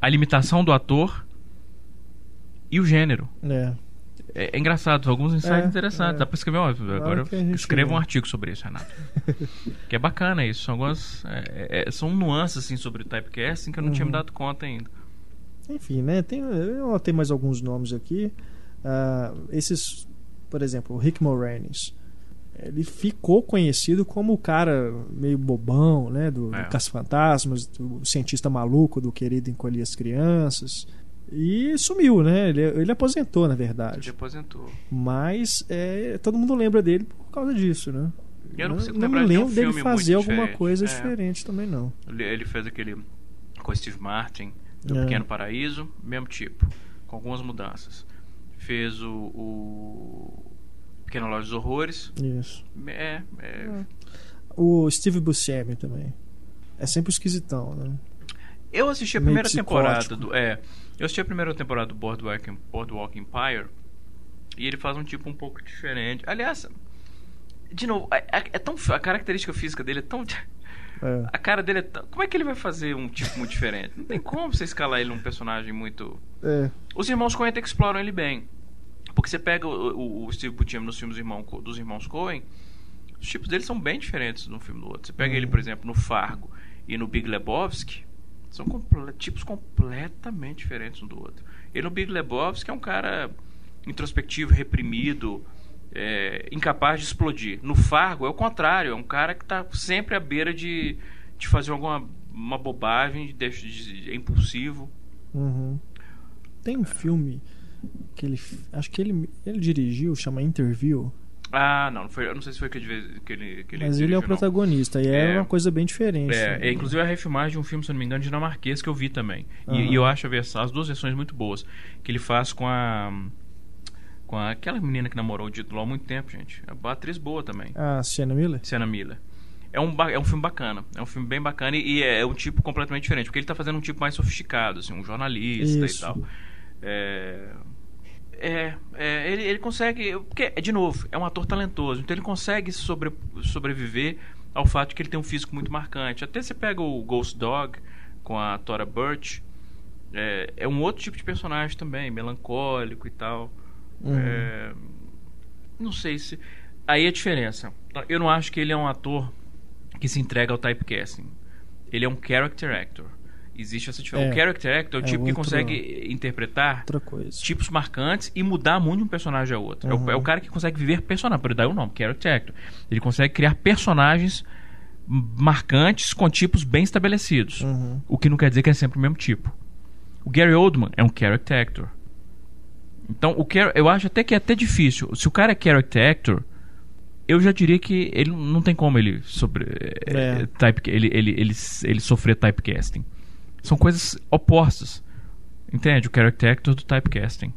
a limitação do ator e o gênero. É. É, é engraçado, alguns insights É, interessantes. é. Dá pra escrever, agora gente escreva um artigo sobre isso, Renato. que é bacana isso. São algumas. é, é, são nuances assim sobre o typecasting que eu não tinha me Uhum. dado conta ainda. Enfim, né? Tem, eu anotei mais alguns nomes aqui. Ah, esses, por exemplo, o Rick Moranis. Ele ficou conhecido como o cara meio bobão, né? Do, É. do Caça-Fantasmas, do cientista maluco do Querido Encolher as Crianças. E sumiu, né? Ele, ele aposentou, na Ele verdade. aposentou. Mas é, todo mundo lembra dele por causa disso, né? Eu não não lembrar me de lembro dele fazer alguma diferente. coisa É. diferente também, não. Ele, ele fez aquele com o Steve Martin, do É. Pequeno Paraíso, mesmo tipo, com algumas mudanças. Fez o, o Pequena Loja dos Horrores. Isso. É, é, O Steve Buscemi também. É sempre esquisitão, né? Eu assisti a primeira temporada do. É. Eu assisti a primeira temporada do Boardwalk, Boardwalk Empire. E ele faz um tipo um pouco diferente. Aliás, de novo, é, é- é tão. A característica física dele é tão. É. A cara dele é tão. Como é que ele vai fazer um tipo muito diferente? Não tem como você escalar ele num personagem muito. É. Os irmãos Coen até que exploram ele bem. Porque você pega o, o- o Steve Buscemi nos filmes do irmão dos irmãos Coen, os tipos deles são bem diferentes de um filme do outro. Você pega Uhum. ele, por exemplo, no Fargo e no Big Lebowski, são comple- tipos completamente diferentes um do outro. Ele no Big Lebowski é um cara introspectivo, reprimido, é, incapaz de explodir. No Fargo é o contrário, é um cara que está sempre à beira de, de fazer alguma uma bobagem, de, de, de, é impulsivo. Uhum. Tem um filme que ele. Acho que ele, ele dirigiu, chama Interview. Ah, não, não, foi, eu não sei se foi que ele, que ele, que ele Mas dirigiu, ele é o protagonista, e é, uma coisa bem diferente. É, né? é, inclusive a refilmagem de um filme, se não me engano, dinamarquês que eu vi também. E- Aham. E, eu acho a versão, as duas versões muito boas. Que ele faz com a. Com a, aquela menina que namorou o Dito há muito tempo, gente. É uma atriz boa também. A Sienna Miller? Sienna Miller. É um, é um filme bacana. É um filme bem bacana e, e é, um tipo completamente diferente. Porque ele tá fazendo um tipo mais sofisticado, assim, um jornalista Isso. e tal. É. É, é, ele, ele consegue. Porque, de novo, é um ator talentoso, então ele consegue sobre, sobreviver ao fato de que ele tem um físico muito marcante. Até você pega o Ghost Dog com a Tora Birch, é, é um outro tipo de personagem também, melancólico e tal. Uhum. É, não sei se. Aí a diferença. Eu não acho que ele é um ator que se entrega ao typecasting. Ele é um character actor. Existe essa diferença. É. O character actor é o tipo que consegue interpretar tipos marcantes e mudar muito de um personagem a outro. É, o, Uhum. é o cara que consegue viver personagem. Por daí o nome, character actor. Ele consegue criar personagens marcantes com tipos bem estabelecidos. Uhum. O que não quer dizer que é sempre o mesmo tipo. O Gary Oldman é um character actor. Então, o char- eu acho até que é até difícil. Se o cara é character actor, eu já diria que ele não tem como ele sobre É. eh, type, ele, ele, ele, ele sofrer typecasting. São coisas opostas. Entende? O character actor do typecasting.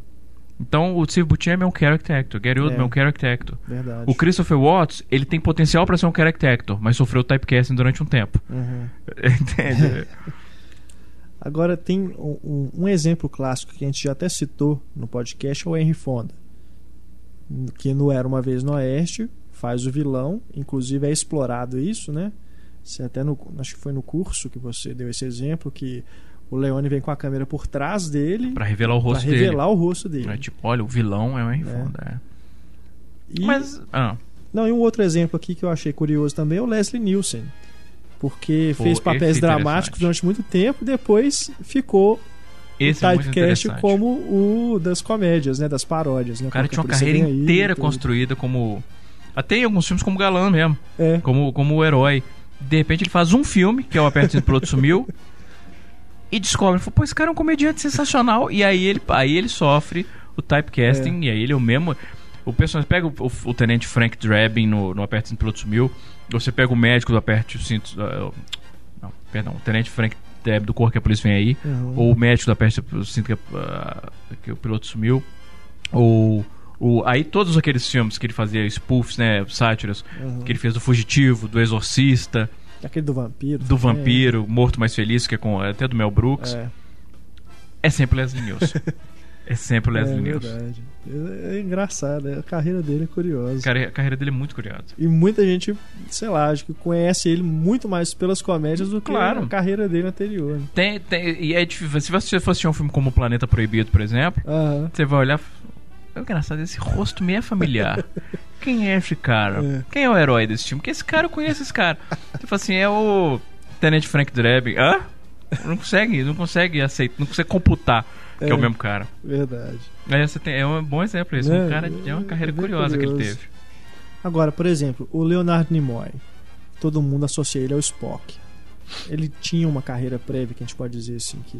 Então, o Steve Buscemi é um character actor, Gary Oldman é, É. um character actor. Verdade. O Christopher Watts, ele tem potencial para ser um character actor, mas sofreu typecasting durante um tempo. Uhum. Entende? Agora tem um, um- exemplo clássico que a gente já até citou no podcast, é o Henry Fonda. Que no Era Uma Vez no Oeste faz o vilão, inclusive é explorado isso, né? Você até no, acho que foi no curso que você deu esse exemplo, que o Leone vem com a câmera por trás dele Pra revelar o para rosto revelar dele. o rosto dele. É tipo, olha, o vilão é o Henry É. Fonda. é. E- Mas, ah, Não, e um outro exemplo aqui que eu achei curioso também é o Leslie Nielsen. Porque Pô, fez esse papéis é dramáticos durante muito tempo depois ficou esse o é typecast interessante. como o das comédias, né? Das paródias. Né? O cara tinha uma carreira Aí, inteira construída como. Até em alguns filmes como galã mesmo. É. Como, como o herói. De repente ele faz um filme, que é o Aperto do Piloto Sumiu. E descobre, fala, pô, esse cara é um comediante sensacional. E aí ele, aí ele sofre o typecasting. E aí ele é o mesmo. O personagem pega o, o, o tenente Frank Drabin no, no Aperto do Piloto Sumiu. Você pega o médico do Aperto o Cinto. ah, não, perdão, o tenente Frank Drabin do Corpo que a Polícia Vem Aí. Uhum. Ou o médico da peste eu sinto que, ah, que o piloto sumiu. Ou. O, aí todos aqueles filmes que ele fazia, spoofs, né, sátiras, Uhum. que ele fez do Fugitivo, do Exorcista, Aquele do vampiro. do também. Vampiro, Morto Mais Feliz, que é com até do Mel Brooks, é, É, sempre Leslie Nielsen. é sempre é Leslie Nielsen. verdade. É, é engraçado, né? a carreira dele é curiosa. Cara, a carreira dele é muito curiosa. E muita gente, sei lá, acho que conhece ele muito mais pelas comédias do que Claro. a carreira dele anterior. né? Tem, tem, e é difícil. Se você for assistir um filme como Planeta Proibido, por exemplo, Aham. você vai olhar. É engraçado, esse rosto me é familiar. Quem é esse cara? É. Quem é o herói desse filme? Porque esse cara eu conheço esse cara. Você fala assim, é o Tenente Frank Drebin. Hã? Não consegue, não consegue aceitar, não consegue computar que é É. o mesmo cara. Verdade. Aí você tem, é um bom exemplo isso. É, um cara, é uma carreira é curiosa que ele curioso. teve. Agora, por exemplo, o Leonard Nimoy. Todo mundo associa ele ao Spock. Ele tinha uma carreira prévia que a gente pode dizer assim que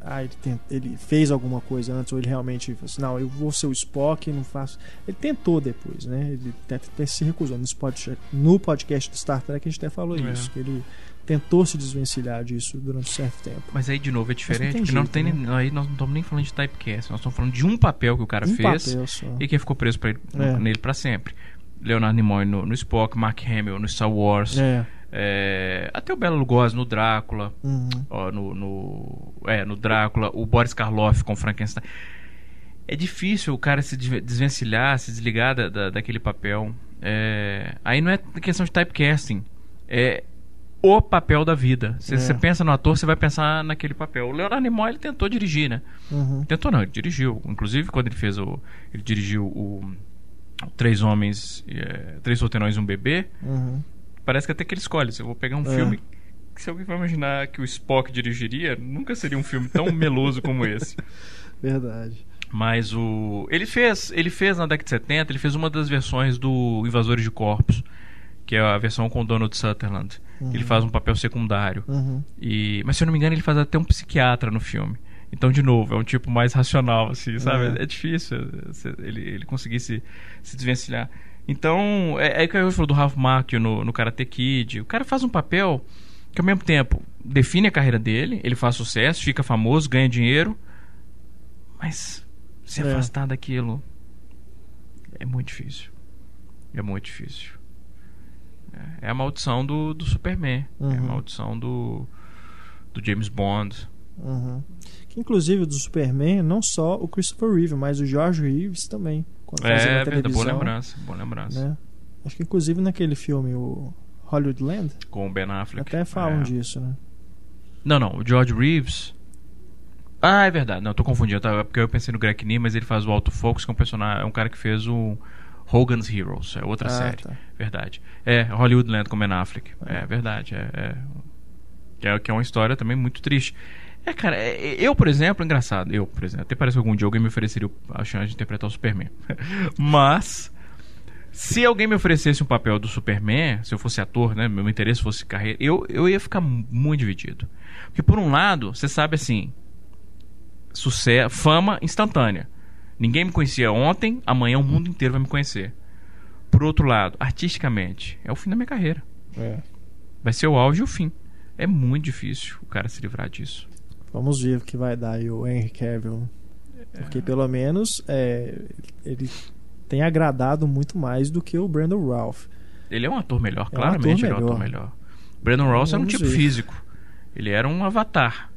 ah, ele, tem- ele fez alguma coisa antes ou ele realmente falou assim, não, eu vou ser o Spock, não faço. Ele tentou depois, né? Ele até, até se recusou. No podcast, no podcast do Star Trek a gente até falou É. isso, que ele tentou se desvencilhar disso durante um certo tempo. Mas aí, de novo, é diferente, tem porque não jeito, tem, né? aí nós não estamos nem falando de typecast, nós estamos falando de um papel que o cara um fez e que ficou preso pra ele- É. nele pra sempre. Leonardo Nimoy no, no Spock, Mark Hamill no Star Wars, É. é, até o Bela Lugosi no Drácula, Uhum. ó, no, no, é, no Drácula, o Boris Karloff com Frankenstein. É difícil o cara se desve- desvencilhar, se desligar da, da- daquele papel. É, aí não é questão de typecasting, é o papel da vida. Se É. você pensa no ator, você vai pensar naquele papel. O Leonardo Nimoy ele tentou dirigir, né? Uhum. Tentou não, ele dirigiu. Inclusive quando ele fez o, ele dirigiu o Três Homens, é, Três Solteirões e um Bebê. Uhum. Parece que até que ele escolhe. Se eu vou pegar um É. filme que se alguém vai imaginar que o Spock dirigiria, nunca seria um filme tão meloso como esse. Verdade. Mas o. Ele fez. Ele fez na década de 70, ele fez uma das versões do Invasores de Corpos, que é a versão com Donald Sutherland. Uhum. Ele faz um papel secundário. Uhum. E, mas se eu não me engano, ele faz até um psiquiatra no filme. Então, de novo, é um tipo mais racional, assim, sabe? É. É, difícil você- ele, ele conseguir se, se desvencilhar. Então, é, é que eu falou do Ralph Macchio no, no Karate Kid. O cara faz um papel que, ao mesmo tempo, define a carreira dele, ele faz sucesso, fica famoso, ganha dinheiro, mas se É. afastar daquilo é muito difícil. É muito difícil. É, é a maldição do, do Superman. É a Uhum. maldição do, do James Bond. Uhum. Que inclusive do Superman, não só o Christopher Reeve, mas o George Reeves também. Quando É, verdade, boa lembrança, boa lembrança. né? Acho que inclusive naquele filme, o Hollywoodland, Com o Ben Affleck. até falam É. disso, né? Não, não, o George Reeves. Ah, é verdade. Não, tô confundindo. Tá? Porque eu pensei no Greg mas ele faz o Auto Focus, que é um personagem, é um cara que fez o Hogan's Heroes, é outra Ah, série. tá. Verdade. É, Hollywoodland com Ben Affleck. É, verdade. É, é. É, que é uma história também muito triste. É, cara, é- eu, por exemplo, engraçado. Eu, por exemplo, até parece que algum dia alguém me ofereceria a chance de interpretar o Superman. Mas, se alguém me oferecesse um papel do Superman, se eu fosse ator, né, meu interesse fosse carreira, eu, eu ia ficar muito dividido. Porque, por um lado, você sabe assim, sucesso, fama instantânea. Ninguém me conhecia ontem, amanhã o mundo inteiro vai me conhecer. Por outro lado, artisticamente, é o fim da minha carreira. É. Vai ser o auge e o fim. É muito difícil o cara se livrar disso. Vamos ver o que vai dar aí o Henry Cavill. Porque pelo menos é, ele tem agradado muito mais do que o Brandon Ralph. Ele é um ator melhor, É um claramente ator ele é um ator melhor. melhor. Brandon Ross era um tipo ver. físico. Ele era um avatar.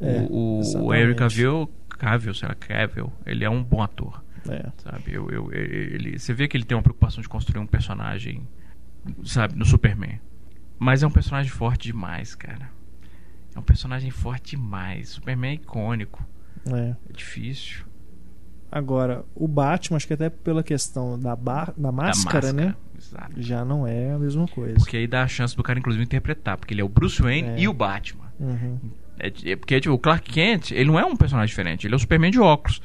É, o, o. Henry Cavill, Cavill, sei lá, Cavill, ele é um bom ator. É. Sabe? Eu, eu, ele, você vê que ele tem uma preocupação de construir um personagem, sabe, no Superman. Mas é um personagem forte demais, cara. É um personagem forte demais. Superman é icônico. É. É difícil. Agora, o Batman, acho que até pela questão da, ba- da Da máscara, né? Exato. Já não é a mesma coisa. Porque aí dá a chance do cara, inclusive, interpretar. Porque ele é o Bruce Wayne É. e o Batman. Uhum, É, é porque tipo, o Clark Kent, ele não é um personagem diferente. Ele é o Superman de óculos.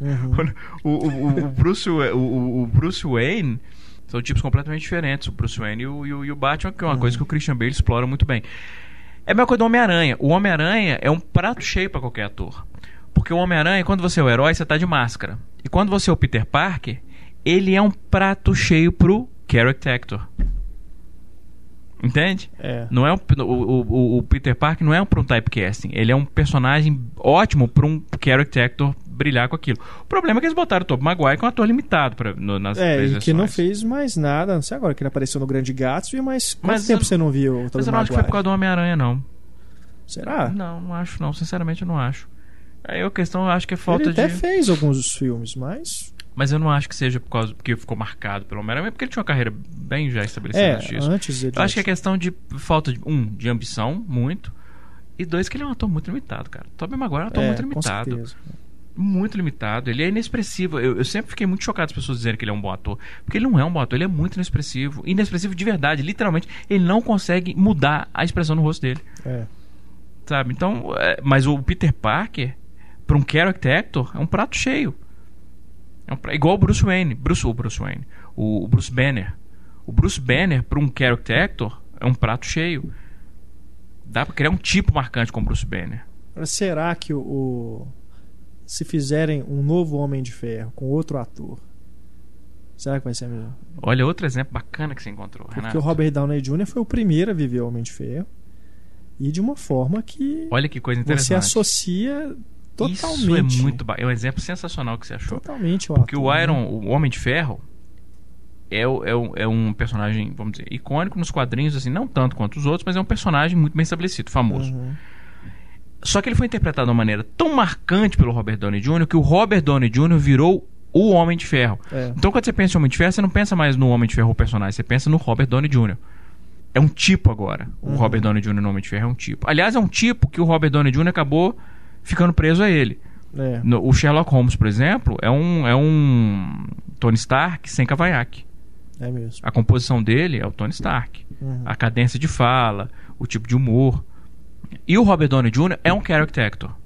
uhum. o, o, o Bruce, o, o Bruce Wayne são tipos completamente diferentes. O Bruce Wayne e o, e o, e o Batman, que é uma Uhum. coisa que o Christian Bale explora muito bem. É a mesma coisa do Homem-Aranha. O Homem-Aranha é um prato cheio para qualquer ator. Porque o Homem-Aranha, quando você é o herói, você tá de máscara. E quando você é o Peter Parker, ele é um prato cheio pro character actor. Entende? É. Não é um, o, o, o Peter Parker não é um para um typecasting. Ele é um personagem ótimo para um character actor brilhar com aquilo. O problema é que eles botaram o Tobey Maguire com um ator limitado pra, no, nas É, três e que não fez mais nada, não sei agora que ele apareceu no Grande Gatsby, mas quanto Mas tempo eu- você não viu o Mas Tobey eu não acho que foi por Maguire? causa do Homem-Aranha, não. Será? Não, não acho não. Sinceramente, eu não acho. Aí a questão eu acho que é falta ele até de... fez alguns dos filmes, mas... Mas eu não acho que seja por causa porque ficou marcado pelo Homem-Aranha, mas porque ele tinha uma carreira bem já estabelecida É, antes disso. antes. Eu acho que é questão de falta de, um, de ambição, muito. E dois, que ele é um ator muito limitado, cara. Tobey Maguire é um ator é, muito limitado. muito limitado. Ele é inexpressivo. Eu, eu sempre fiquei muito chocado as pessoas dizerem que ele é um bom ator. Porque ele não é um bom ator, ele é muito inexpressivo. Inexpressivo de verdade, literalmente. Ele não consegue mudar a expressão no rosto dele. É. Sabe? Então, é, mas o Peter Parker, para um character actor, é um prato cheio. É um igual o Bruce Wayne. Bruce, o Bruce Wayne. O, o Bruce Banner. O Bruce Banner, para um character actor, é um prato cheio. Dá pra criar um tipo marcante com o Bruce Banner. Será que o, o- se fizerem um novo Homem de Ferro com outro ator, será que vai ser melhor? Olha, outro exemplo bacana que você encontrou, Porque Renato. o Robert Downey Jr. foi o primeiro a viver o Homem de Ferro e de uma forma que Olha que coisa você interessante. associa totalmente. Isso é muito ba... É um exemplo sensacional que você achou. Totalmente o Porque ator, o né? Iron, o Homem de Ferro, é, é, é um personagem, vamos dizer, icônico nos quadrinhos, assim, não tanto quanto os outros, mas é um personagem muito bem estabelecido, famoso. Uhum. Só que ele foi interpretado de uma maneira tão marcante pelo Robert Downey Jr. que o Robert Downey Jr. virou o Homem de Ferro. É. Então quando você pensa em Homem de Ferro, você não pensa mais no Homem de Ferro o personagem, você pensa no Robert Downey Jr. É um tipo agora. O Uhum. Robert Downey Jr. no Homem de Ferro é um tipo. Aliás, é um tipo que o Robert Downey Jr. acabou ficando preso a ele. É. No- o Sherlock Holmes, por exemplo, é um, é um Tony Stark sem cavanhaque. É mesmo. A composição dele é o Tony Stark. Uhum. A cadência de fala, o tipo de humor. E o Robert Downey Jr. é um character actor.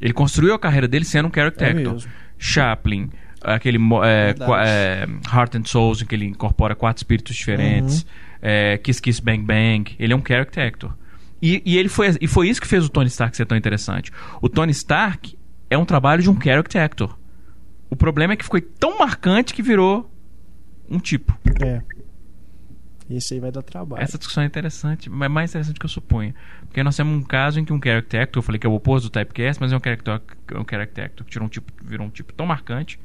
Ele construiu a carreira dele sendo um character É actor. mesmo. Chaplin, aquele é, é, Heart and Souls, em que ele incorpora quatro espíritos diferentes. Uhum. É, Kiss Kiss Bang Bang. Ele é um character actor. E, e ele foi, e foi isso que fez o Tony Stark ser tão interessante. O Tony Stark é um trabalho de um character actor. O problema é que foi tão marcante que virou um tipo. É. Esse aí vai dar trabalho. Essa discussão é interessante, mas mais interessante do que eu suponho. Porque nós temos um caso em que um character actor, eu falei que é o oposto do typecast, mas é um character, um character actor que tirou um tipo, virou um tipo tão marcante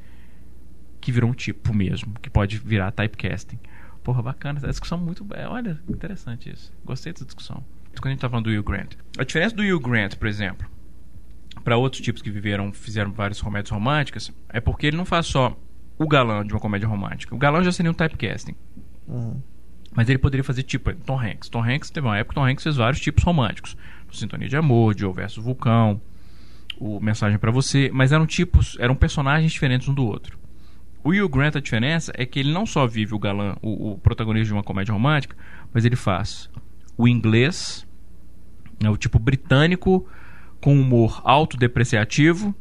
que virou um tipo mesmo, que pode virar typecasting. Porra, bacana. Essa discussão é muito. é, Olha, interessante isso. Gostei dessa discussão. Isso quando a gente tá falando do Hugh Grant. A diferença do Hugh Grant, por exemplo, para outros tipos que viveram, fizeram várias comédias românticas, é porque ele não faz só o galã de uma comédia romântica. O galã já seria um typecasting. Uhum. Mas ele poderia fazer tipo Tom Hanks. Tom Hanks teve uma época que Tom Hanks fez vários tipos românticos. Sintonia de Amor, Joe versus Vulcão, o Mensagem pra Você, mas eram tipos, eram personagens diferentes um do outro. O Hugh Grant, a diferença é que ele não só vive o galã, o, o protagonista de uma comédia romântica, mas ele faz o inglês, né, o tipo britânico, com humor autodepreciativo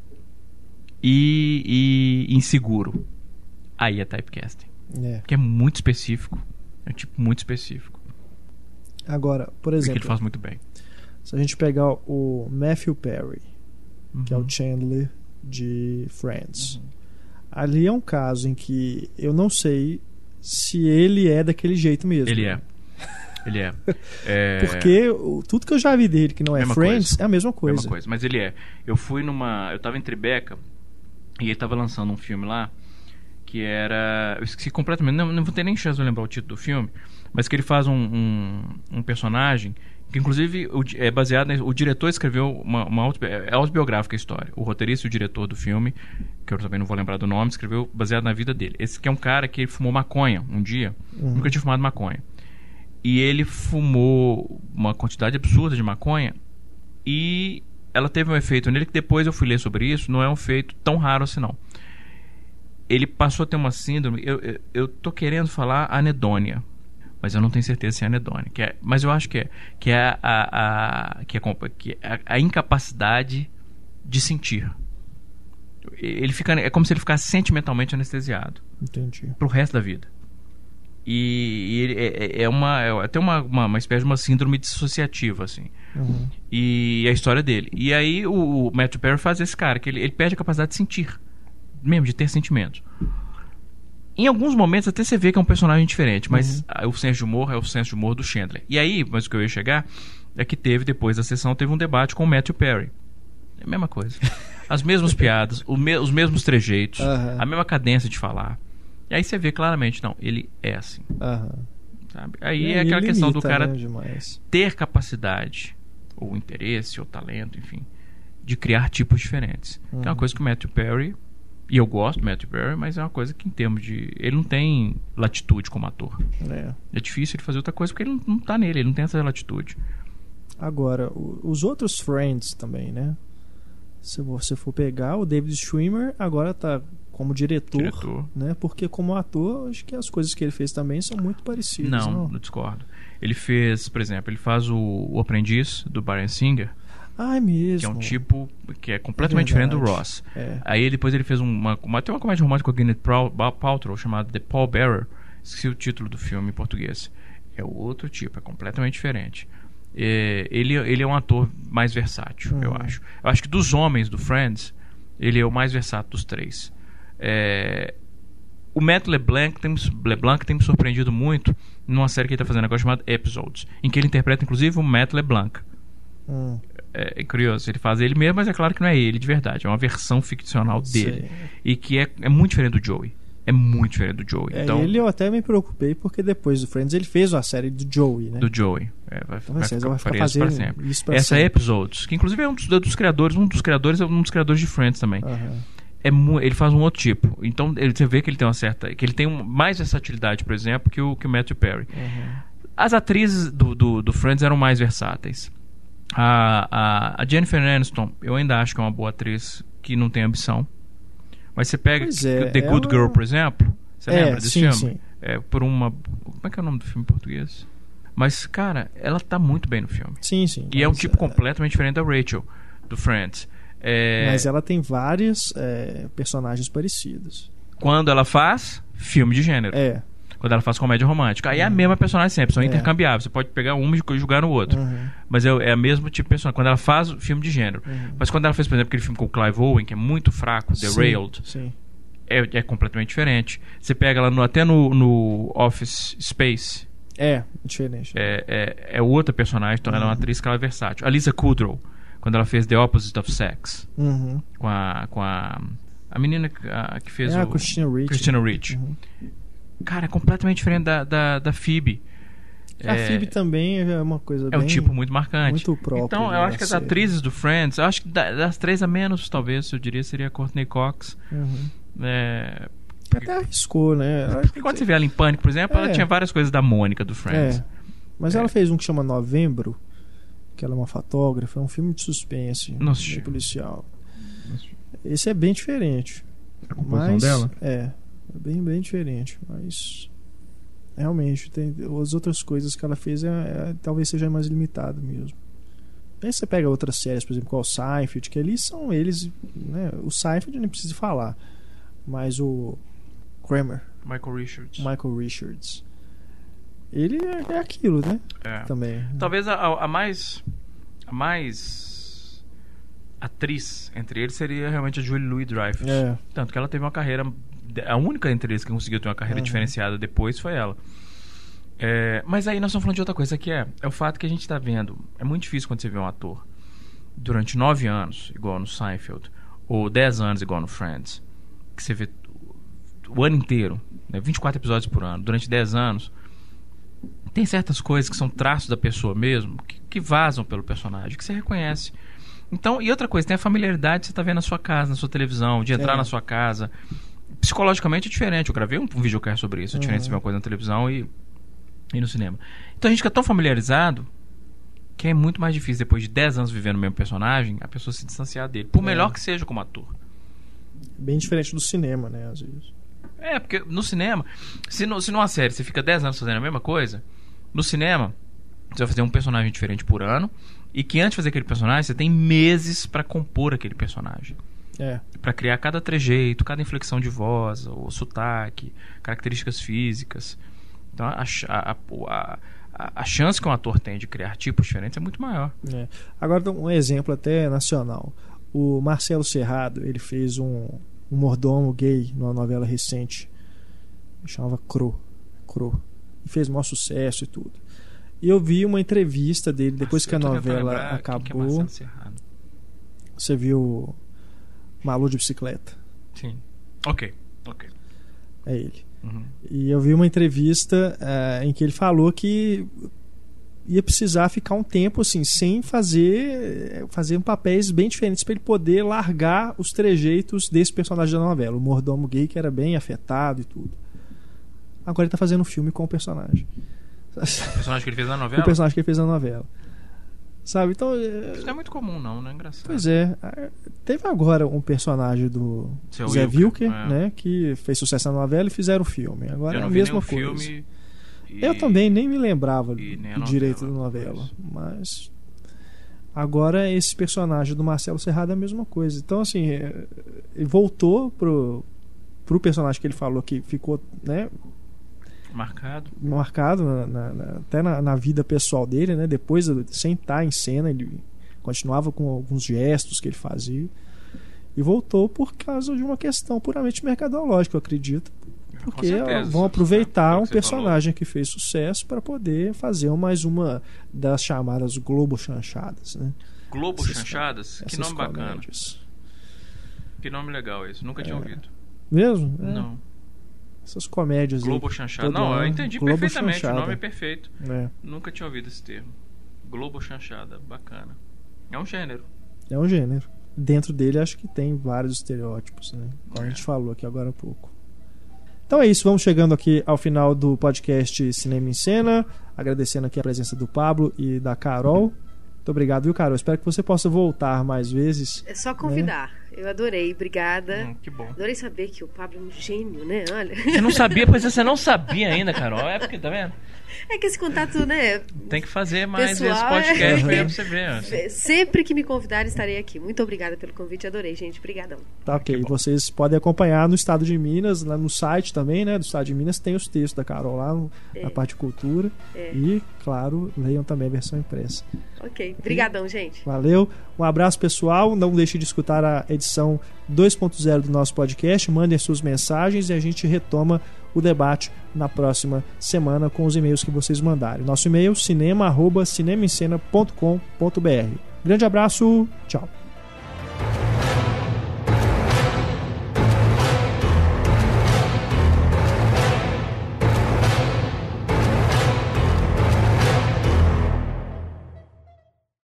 e, e inseguro. Aí é typecasting. É. Que é muito específico. É um tipo muito específico. Agora, por exemplo, ele faz muito bem. se a gente pegar o Matthew Perry, que é Uhum. o Chandler de Friends, ali é um caso em que eu não sei se ele é daquele jeito mesmo. Ele é. Ele é. É, Porque o- tudo que eu já vi dele que não é Mesma Friends coisa. é a mesma coisa. Mesma coisa. Mas ele é. Eu fui numa. Eu tava em Tribeca e ele tava lançando um filme lá que era. Eu esqueci completamente. Não, não vou ter nem chance de lembrar o título do filme. Mas que ele faz um, um, um personagem que, inclusive, é baseado. na- o diretor escreveu uma, uma autobi- é autobiográfica a história. O roteirista e o diretor do filme, que eu também não vou lembrar do nome, escreveu baseado na vida dele. Esse que é um cara que fumou maconha um dia. Uhum. Nunca tinha fumado maconha. E ele fumou uma quantidade absurda de maconha e ela teve um efeito nele que depois eu fui ler sobre isso, não é um efeito tão raro assim não. Ele passou a ter uma síndrome, eu, eu, eu tô querendo falar anedônia, mas eu não tenho certeza se é anedônia, que é, mas eu acho que é, que é a, a, que é, que é a, a incapacidade de sentir. Ele fica, é como se ele ficasse sentimentalmente anestesiado Entendi. pro resto da vida. E, e ele é, é- é uma é até uma, uma, uma espécie de uma síndrome dissociativa assim. Uhum. E a história dele. E aí o, o Matthew Perry faz esse cara que ele, ele perde a capacidade de sentir, mesmo de ter sentimentos. Em alguns momentos até você vê que é um personagem diferente, mas ah, o senso de humor é o senso de humor do Chandler. E aí, mas o que eu ia chegar é que teve depois da sessão teve um debate com o Matthew Perry. É a mesma coisa. As mesmas piadas, me- os mesmos trejeitos, Aham. a mesma cadência de falar. E aí você vê claramente, não, ele é assim, Aham. sabe? Aí E é aquela questão do cara né, ter capacidade, ou interesse, ou talento, enfim, de criar tipos diferentes. Que é uma Uhum. coisa que o Matthew Perry, e eu gosto do Matthew Perry, mas é uma coisa que em termos de. Ele não tem latitude como ator. É. É difícil ele fazer outra coisa porque ele não, não tá nele, ele não tem essa latitude. Agora, o- os outros Friends também, né? Se você for pegar, o David Schwimmer agora tá como diretor, Diretor. né? Porque como ator, acho que as coisas que ele fez também são muito parecidas. Não, Não, discordo. Ele fez, por exemplo, ele faz o, o Aprendiz do Brian Singer, Ah, é mesmo. que é um tipo que é completamente É diferente do. Ross. É. Aí depois ele fez uma, uma tem uma comédia romântica com a Gwyneth Paltrow chamada The Paul Bearer. Esqueci o título do filme em português. É outro tipo, é completamente diferente. É, ele, ele é um ator mais versátil, eu Uhum. acho. Eu acho que dos homens do Friends, ele é o mais versátil dos três. É, o Matt LeBlanc tem, me- LeBlanc tem me surpreendido muito numa série que ele está fazendo agora chamada Episodes, em que ele interpreta inclusive o Matt LeBlanc Hum, é, é curioso, ele faz ele mesmo, mas é claro que não é ele de verdade, é uma versão ficcional dele. sei. E que é, é muito diferente do Joey. É muito diferente do Joey. É, então, ele eu até me preocupei porque depois do Friends ele fez a série do Joey, né? do Joey. É, vai, Então, vai vocês ficar vão ficar preso para fazendo sempre. isso pra Essa é sempre. Episodes, que inclusive é um dos, dos criadores, um dos criadores é um dos criadores de Friends também. Aham. É ele faz um outro tipo. Então ele, você vê que ele tem uma certa. que ele tem um- mais versatilidade, por exemplo, que o, que o Matthew Perry. Uhum. As atrizes do, do, do Friends eram mais versáteis. A, a, a Jennifer Aniston, eu ainda acho que é uma boa atriz que não tem ambição. Mas você pega é, The Good ela- Girl, por exemplo. Você É, lembra desse sim, filme? sim. É, por uma. Como é que é o nome do filme em português? Mas, cara, ela tá muito bem no filme. Sim, sim. E é um tipo completamente diferente da Rachel, do Friends. É, Mas ela tem vários é, personagens parecidos. Quando ela faz filme de gênero. É. Quando ela faz comédia romântica. Aí é a mesma personagem sempre, são É. intercambiáveis. Você pode pegar um e jogar no outro. Uhum. Mas é, é a mesmo tipo de personagem. Quando ela faz filme de gênero. Uhum. Mas quando ela fez, por exemplo, aquele filme com o Clive Owen, que é muito fraco, The Sim, Railed, Sim. é, é completamente diferente. Você pega ela no- até no, no Office Space, É, diferente. é, é, é outra personagem, então ela é uma Uhum. atriz que ela é versátil. A Lisa Kudrow, quando ela fez The Opposite of Sex, Uhum. com a, com a, a menina que, a- que fez É a o... Christina Ricci. Christina Ricci. Uhum. Cara, é completamente diferente da, da, da Phoebe. A é, Phoebe também é uma coisa é um tipo muito marcante. muito próprio Então, eu da acho que as atrizes do Friends, eu acho que da- das três a menos, talvez, eu diria, seria a Courtney Cox. Uhum. É, Até arriscou, né? porque quando você vê ela em Pânico, por exemplo, ela É. tinha várias coisas da Mônica do Friends. É. Mas É. ela fez um que chama Novembro, que ela é uma fotógrafa, é um filme de suspense, Não assisti. policial. Esse é bem diferente. A composição Mas dela? é, é bem bem diferente, mas realmente tem as outras coisas que ela fez é, é- talvez seja mais limitado mesmo. Aí você pega outras séries, por exemplo, qual o Seinfeld, que ali são eles, né? O Seinfeld nem precisa falar, mas o Kramer, Michael Richards. Michael Richards, ele é, é aquilo, né? É. Também. Talvez a, a- mais. A mais. atriz entre eles seria realmente a Julie Louis Dreyfus. É. Tanto que ela teve uma carreira. A única entre eles que conseguiu ter uma carreira Uhum. diferenciada depois foi ela. É, mas aí nós estamos falando de outra coisa que é, é o fato que a gente está vendo. É muito difícil quando você vê um ator durante nove anos, igual no Seinfeld, ou dez anos, igual no Friends, que você vê o ano inteiro, né, 24 episódios por ano, durante 10 anos, tem certas coisas que são traços da pessoa mesmo, que, que vazam pelo personagem, que você reconhece. Então, e outra coisa, tem a familiaridade que você está vendo na sua casa, na sua televisão, de entrar É. na sua casa. Psicologicamente é diferente. Eu gravei um, um videocast sobre isso. É diferente Uhum. de ver uma coisa na televisão e, e no cinema. Então a gente fica tão familiarizado que é muito mais difícil, depois de 10 anos vivendo o mesmo personagem, a pessoa se distanciar dele. Por É. melhor que seja como ator. Bem diferente do cinema, né? Às vezes. É, porque no cinema, se, no, se numa série você fica 10 anos fazendo a mesma coisa, no cinema você vai fazer um personagem diferente por ano e que antes de fazer aquele personagem você tem meses pra compor aquele personagem. É. Pra criar cada trejeito, cada inflexão de voz, o sotaque, características físicas. Então a, a, a, a, a chance que um ator tem de criar tipos diferentes é muito maior. É. Agora um exemplo até nacional. O Marcelo Serrado, ele fez um, um mordomo gay numa novela recente. Chamava Cro. Cro. E fez maior sucesso e tudo. E eu vi uma entrevista dele depois Nossa, que a novela quem que é acabou. Você viu Malu de bicicleta. Sim. Ok, ok. É ele. Uhum. E eu vi uma entrevista eh, em que ele falou que ia precisar ficar um tempo assim sem fazer fazer papéis bem diferentes para ele poder largar os trejeitos desse personagem da novela, o mordomo gay que era bem afetado e tudo. Agora ele tá fazendo um filme com o personagem. O personagem que ele fez na novela? o personagem que ele fez na novela. Sabe? Então, eh, Isso não é muito comum, não, né? Engraçado. pois é, eh, teve agora um personagem do Seu Zé Wilker, Wilker, é. né, que fez sucesso na novela e fizeram o filme. Agora é a mesma coisa. filme. e- Eu também nem me lembrava e do direito da novela, mas agora esse personagem do Marcelo Serrado é a mesma coisa. Então assim, é, ele voltou pro pro personagem que ele falou que ficou, né, Marcado. marcado na- na- na- até na, vida pessoal dele, né, depois sem estar em cena, ele continuava com alguns gestos que ele fazia e voltou por causa de uma questão puramente mercadológica, eu acredito. Com Porque certeza. vão aproveitar Pelo um falou. personagem que fez sucesso para poder fazer mais uma das chamadas Globo Chanchadas, né? Globo Essas- Chanchadas? Que nome bacana. comédias. Que nome legal esse. Nunca tinha É. ouvido. Mesmo? É, Não. Essas comédias Globo aí. Chanchada. Não, eu ano, entendi Globo perfeitamente. Chanchada. O nome é perfeito. É, Nunca tinha ouvido esse termo. Globo Chanchada. Bacana. É um gênero. é um gênero. Dentro dele acho que tem vários estereótipos, né? Como a É. gente falou aqui agora há pouco. Então é isso, vamos chegando aqui ao final do podcast Cinema em Cena, agradecendo aqui a presença do Pablo e da Carol. Muito obrigado, viu, Carol? Espero que você possa voltar mais vezes. É só convidar. Né? Eu adorei, obrigada. Hum, que bom. Adorei saber que o Pablo é um gênio, né? Olha. Você não sabia, pois você não sabia ainda, Carol. É porque, tá vendo? É que esse contato, né? Tem que fazer mais Pessoal, esse podcast é... mesmo, você vê. Assim. Sempre que me convidarem, estarei aqui. Muito obrigada pelo convite, adorei, gente. Obrigadão. Tá ok. Vocês podem acompanhar no Estado de Minas, lá no site também, né? Do Estado de Minas, tem os textos da Carol lá no, é. na parte de cultura. É. E, claro, leiam também a versão impressa. Ok. Obrigadão, gente. Valeu. Um abraço, pessoal. Não deixe de escutar a edição 2.0 do nosso podcast. Mandem suas mensagens e a gente retoma o debate na próxima semana com os e-mails que vocês mandarem. Nosso e-mail cinema@cinemascena.com.br. Grande abraço, tchau.